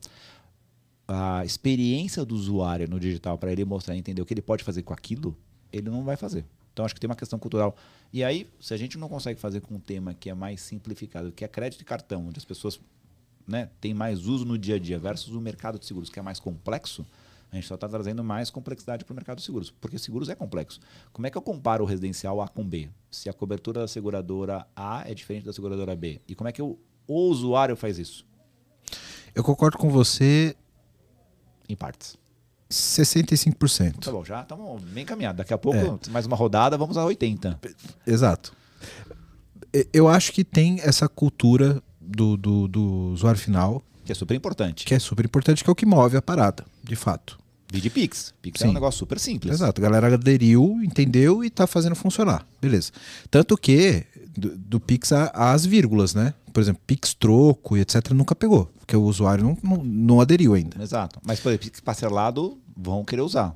a experiência do usuário no digital para ele mostrar e entender o que ele pode fazer com aquilo, ele não vai fazer. Então acho que tem uma questão cultural. E aí, se a gente não consegue fazer com um tema que é mais simplificado, que é crédito e cartão, onde as pessoas né, têm mais uso no dia a dia, versus o mercado de seguros, que é mais complexo, a gente só está trazendo mais complexidade para o mercado de seguros, porque seguros é complexo. Como é que eu comparo o residencial A com B? Se a cobertura da seguradora A é diferente da seguradora B? E como é que eu, o usuário faz isso? Eu concordo com você em partes. 65%. Tá bom, já estamos bem encaminhados. Daqui a pouco, é. mais uma rodada, vamos a 80%. Exato. Eu acho que tem essa cultura do, do, do usuário final. Que é super importante. Que é super importante, que é o que move a parada, de fato. Vídeo Pix. Pix Sim. é um negócio super simples. Exato. A galera aderiu, entendeu e está fazendo funcionar. Beleza. Tanto que do, do Pix às vírgulas, né? Por exemplo, Pix troco e etc. nunca pegou, porque o usuário não, não, não aderiu ainda. Exato. Mas, por exemplo, Pix parcelado vão querer usar.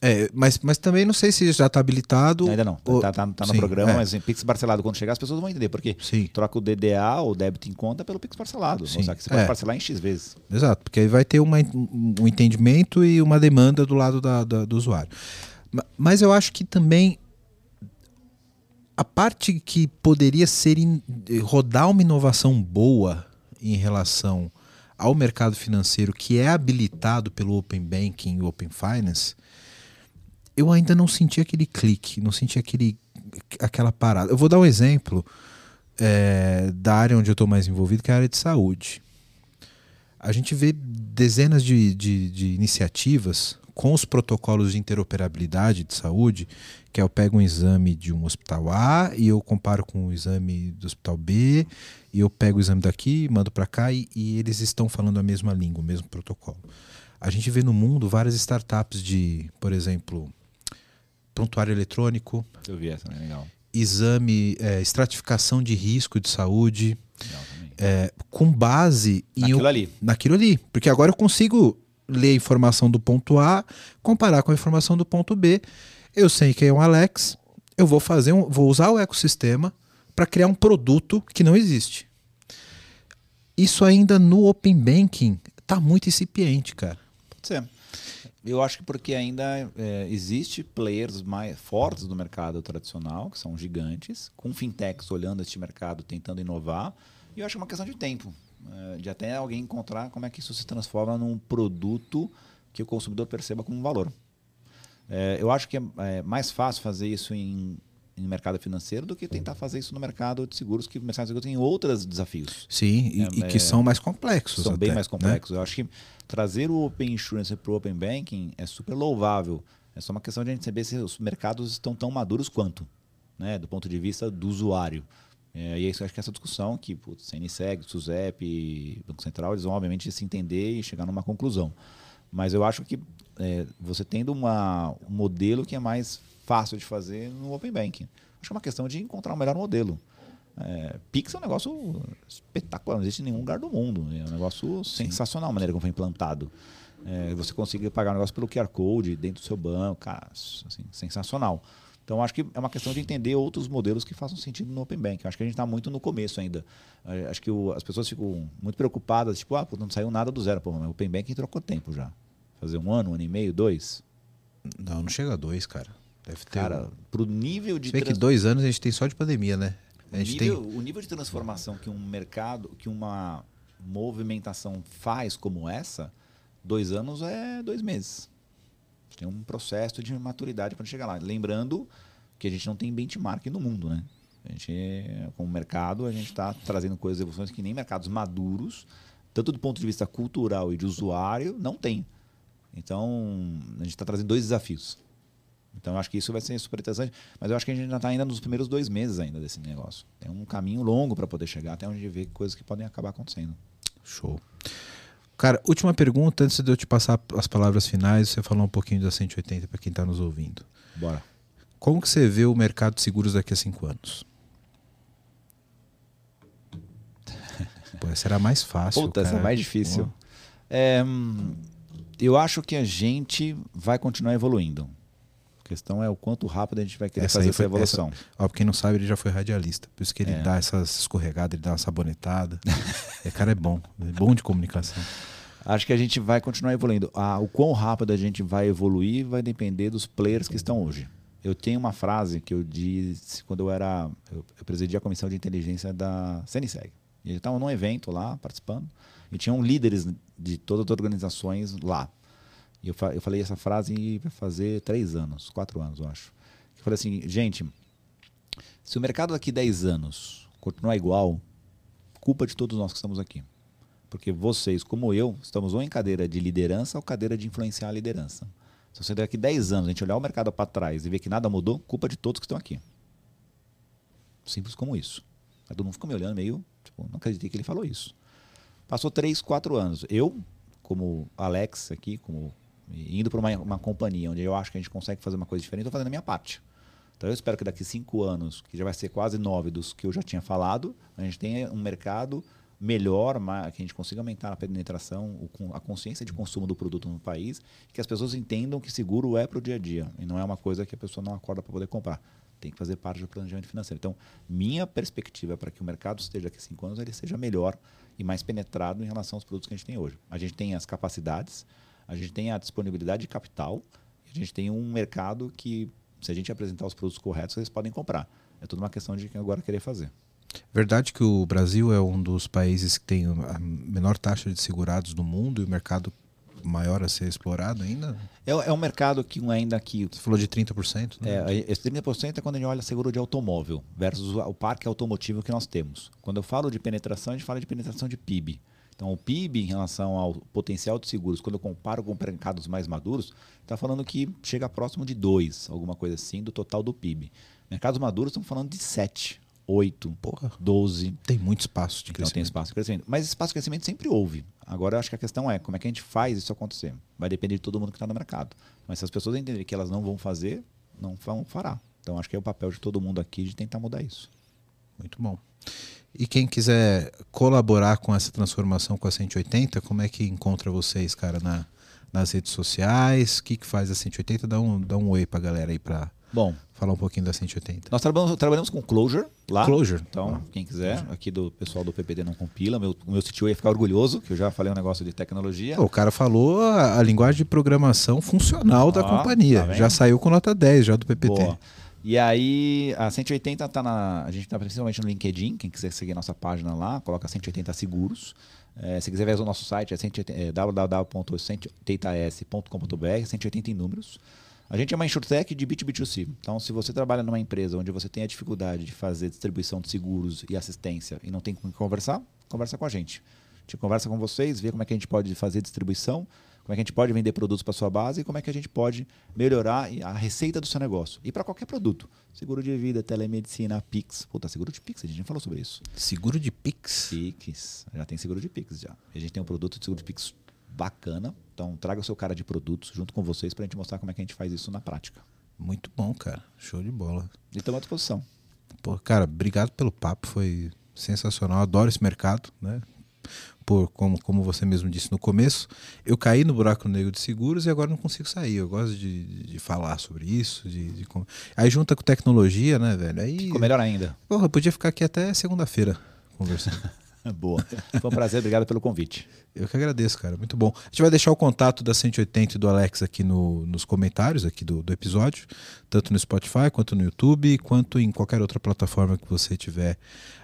É, mas, mas também não sei se já está habilitado. Ainda não. Ou... Tá, tá, no Sim, programa, é. mas assim, Pix parcelado, quando chegar, as pessoas vão entender. Porque Sim. troca o DDA, ou débito em conta, pelo Pix parcelado. Sim. que você pode é. parcelar em X vezes. Exato, porque aí vai ter uma, um entendimento e uma demanda do lado da, da, do usuário. Mas eu acho que também a parte que poderia ser in, rodar uma inovação boa em relação ao mercado financeiro que é habilitado pelo Open Banking e Open Finance, eu ainda não senti aquele clique, não senti aquele, aquela parada. Eu vou dar um exemplo é, da área onde eu estou mais envolvido, que é a área de saúde. A gente vê dezenas de, de, de iniciativas com os protocolos de interoperabilidade de saúde, que é eu pego um exame de um hospital A e eu comparo com o exame do hospital B, e eu pego o exame daqui, mando para cá e, e, eles estão falando a mesma língua, o mesmo protocolo. A gente vê no mundo várias startups de, por exemplo, prontuário eletrônico. Eu vi essa, né? legal. Exame, é, estratificação de risco de saúde. É, com base naquilo ali. Naquilo ali. Porque agora eu consigo ler a informação do ponto A, comparar com a informação do ponto B. Eu sei quem é um Alex, eu vou fazer um, vou usar o ecossistema para criar um produto que não existe. Isso ainda no Open Banking tá muito incipiente, cara. Pode ser. Eu acho que porque ainda é, existe players mais fortes do mercado tradicional, que são gigantes, com fintechs olhando este mercado, tentando inovar. E eu acho que é uma questão de tempo. Eh, de até alguém encontrar como é que isso se transforma num produto que o consumidor perceba como valor. É, eu acho que é, é, mais fácil fazer isso em, em mercado financeiro do que tentar fazer isso no mercado de seguros, que o mercado de seguros tem outros desafios. Sim, e, é, e que são mais complexos. São até, bem mais complexos. Né? Eu acho que trazer o Open Insurance para o Open Banking é super louvável. É só uma questão de a gente saber se os mercados estão tão maduros quanto, né, do ponto de vista do usuário. É, e é isso, acho que essa discussão que o CNSEG, SUSEP, Banco Central, eles vão obviamente se entender e chegar numa conclusão. Mas eu acho que é, você tendo uma, um modelo que é mais fácil de fazer no Open Banking. Acho que é uma questão de encontrar um melhor modelo. É, Pix é um negócio espetacular, não existe em nenhum lugar do mundo. É um negócio Sim. sensacional a maneira como foi implantado. É, você conseguir pagar um negócio pelo QR Code dentro do seu banco, cara, assim, sensacional. Então, acho que é uma questão de entender outros modelos que façam sentido no Open Bank. Acho que a gente está muito no começo ainda. Acho que o, as pessoas ficam muito preocupadas, tipo, ah, não saiu nada do zero. Pô, mas o Open Bank trocou tempo já. Fazer um ano, um ano e meio, dois? Não, não chega a dois, cara. Deve ter. Cara, um... pro nível de. Você trans... que dois anos a gente tem só de pandemia, né? A gente o, nível, tem... o nível de transformação que um mercado, que uma movimentação faz como essa, dois anos é dois meses tem um processo de maturidade para chegar lá. Lembrando que a gente não tem benchmark no mundo, né? A gente, como mercado, a gente está trazendo coisas, evoluções que nem mercados maduros, tanto do ponto de vista cultural e de usuário, não tem. Então, a gente está trazendo dois desafios. Então, eu acho que isso vai ser super interessante. Mas eu acho que a gente ainda está ainda nos primeiros dois meses ainda desse negócio. Tem um caminho longo para poder chegar até onde vê coisas que podem acabar acontecendo. Show. Cara, última pergunta, antes de eu te passar as palavras finais, você falar um pouquinho da 180 para quem está nos ouvindo. Bora. Como que você vê o mercado de seguros daqui a cinco anos? Pô, será mais fácil. Puta, essa é mais difícil. É, eu acho que a gente vai continuar evoluindo. A questão é o quanto rápido a gente vai querer essa fazer essa evolução. Essa, ó, quem não sabe, ele já foi radialista. Por isso que ele é. dá essas escorregadas, ele dá uma sabonetada. é, cara é bom. É bom de comunicação. Acho que a gente vai continuar evoluindo. Ah, o quão rápido a gente vai evoluir vai depender dos players que estão hoje. Eu tenho uma frase que eu disse quando eu era. Eu, eu presidi a comissão de inteligência da CNSEG. E eles estavam num evento lá, participando, e tinham líderes de todas as organizações lá. E eu, eu falei essa frase vai fazer três anos, quatro anos, eu acho. Eu falei assim, gente, se o mercado daqui 10 anos continuar igual, culpa de todos nós que estamos aqui. Porque vocês, como eu, estamos ou em cadeira de liderança ou cadeira de influenciar a liderança. Se você daqui 10 anos a gente olhar o mercado para trás e ver que nada mudou, culpa de todos que estão aqui. Simples como isso. Aí todo mundo fica me olhando meio, tipo, não acreditei que ele falou isso. Passou 3, 4 anos. Eu, como Alex aqui, como indo para uma, uma companhia onde eu acho que a gente consegue fazer uma coisa diferente, estou fazendo a minha parte. Então eu espero que daqui cinco anos, que já vai ser quase nove dos que eu já tinha falado, a gente tenha um mercado melhor, que a gente consiga aumentar a penetração, a consciência de consumo do produto no país, que as pessoas entendam que seguro é para o dia a dia e não é uma coisa que a pessoa não acorda para poder comprar. Tem que fazer parte do planejamento financeiro. Então, minha perspectiva para que o mercado esteja daqui cinco anos ele seja melhor e mais penetrado em relação aos produtos que a gente tem hoje. A gente tem as capacidades, a gente tem a disponibilidade de capital, a gente tem um mercado que, se a gente apresentar os produtos corretos, eles podem comprar. É tudo uma questão de agora querer fazer. Verdade que o Brasil é um dos países que tem a menor taxa de segurados do mundo e o mercado maior a ser explorado ainda? É, é um mercado que ainda aqui. Você falou de 30%? Né? É, esse 30% é quando a gente olha seguro de automóvel versus o parque automotivo que nós temos. Quando eu falo de penetração, a gente fala de penetração de PIB. Então, o PIB em relação ao potencial de seguros, quando eu comparo com mercados mais maduros, está falando que chega próximo de 2, alguma coisa assim, do total do PIB. Mercados maduros estão falando de 7. 8, Porra. 12. Tem muito espaço de crescimento. Então tem espaço de crescimento. Mas espaço de crescimento sempre houve. Agora eu acho que a questão é como é que a gente faz isso acontecer. Vai depender de todo mundo que está no mercado. Mas se as pessoas entenderem que elas não vão fazer, não vão fará. Então acho que é o papel de todo mundo aqui de tentar mudar isso. Muito bom. E quem quiser colaborar com essa transformação com a 180, como é que encontra vocês, cara, na, nas redes sociais? O que, que faz a 180? Dá um, dá um oi pra galera aí pra, Bom, falar um pouquinho da 180. Nós trabalhamos, trabalhamos com Closure lá. Closure. Então, ah. quem quiser, aqui do pessoal do PPD não compila. Meu, o meu CTO ia ficar orgulhoso, que eu já falei um negócio de tecnologia. O cara falou a, a linguagem de programação funcional ah, da companhia. Tá já saiu com nota 10 já do PPT. Boa. E aí, a 180 está na. A gente está principalmente no LinkedIn. Quem quiser seguir a nossa página lá, coloca 180 Seguros. É, se quiser ver o nosso site, é, é www.180s.com.br, 180 em números. A gente é uma insurtech de B2B2C. Então, se você trabalha numa empresa onde você tem a dificuldade de fazer distribuição de seguros e assistência e não tem com quem conversar, conversa com a gente. A gente conversa com vocês, vê como é que a gente pode fazer distribuição, como é que a gente pode vender produtos para sua base e como é que a gente pode melhorar a receita do seu negócio. E para qualquer produto. Seguro de vida, telemedicina, Pix. Puta, seguro de Pix, a gente já falou sobre isso. Seguro de Pix? Pix. Já tem seguro de Pix já. A gente tem um produto de seguro de Pix bacana. Então, traga o seu cara de produtos junto com vocês para a gente mostrar como é que a gente faz isso na prática. Muito bom, cara. Show de bola. E estamos à disposição. Pô, cara, obrigado pelo papo. Foi sensacional. Adoro esse mercado, né? Por, como, como você mesmo disse no começo, eu caí no buraco negro de seguros e agora não consigo sair. Eu gosto de, de falar sobre isso. De, de, Aí junta com tecnologia, né, velho? Aí, Ficou melhor ainda. Porra, eu podia ficar aqui até segunda-feira conversando. Boa. Foi um prazer, obrigado pelo convite. Eu que agradeço, cara. Muito bom. A gente vai deixar o contato da 180 e do Alex aqui no, nos comentários aqui do, do episódio, tanto no Spotify, quanto no YouTube, quanto em qualquer outra plataforma que você estiver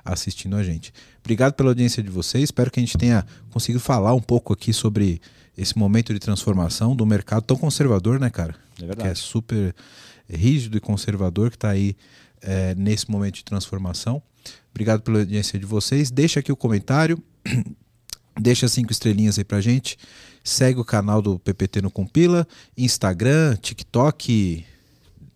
assistindo a gente. Obrigado pela audiência de vocês. Espero que a gente tenha conseguido falar um pouco aqui sobre esse momento de transformação do mercado tão conservador, né, cara? É verdade. Que é super rígido e conservador que está aí é, nesse momento de transformação. Obrigado pela audiência de vocês. Deixa aqui o comentário, deixa cinco estrelinhas aí pra gente. Segue o canal do PPT no Compila, Instagram, TikTok,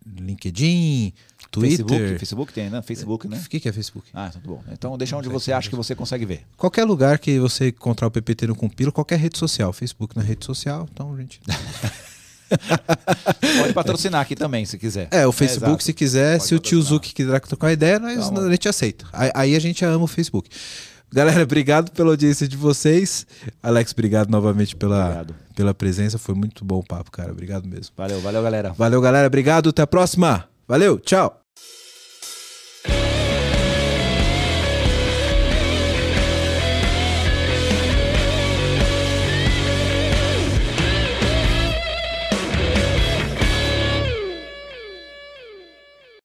LinkedIn, Twitter. Facebook, Facebook tem, né? Facebook, né? O que, que é Facebook? Ah, tudo bom. Então deixa onde você acha que você consegue ver. Qualquer lugar que você encontrar o PPT no Compila, qualquer rede social. Facebook na rede social, então, gente. Pode patrocinar aqui também, se quiser. É, o Facebook, é, se quiser, Pode se o tio Zuki quiser trocar ideia, nós, então, a gente aceita. Aí a gente ama o Facebook. Galera, obrigado pela audiência de vocês. Alex, obrigado novamente pela, obrigado. pela presença. Foi muito bom o papo, cara. Obrigado mesmo. Valeu, valeu, galera. Valeu, galera. Obrigado. Até a próxima. Valeu, tchau.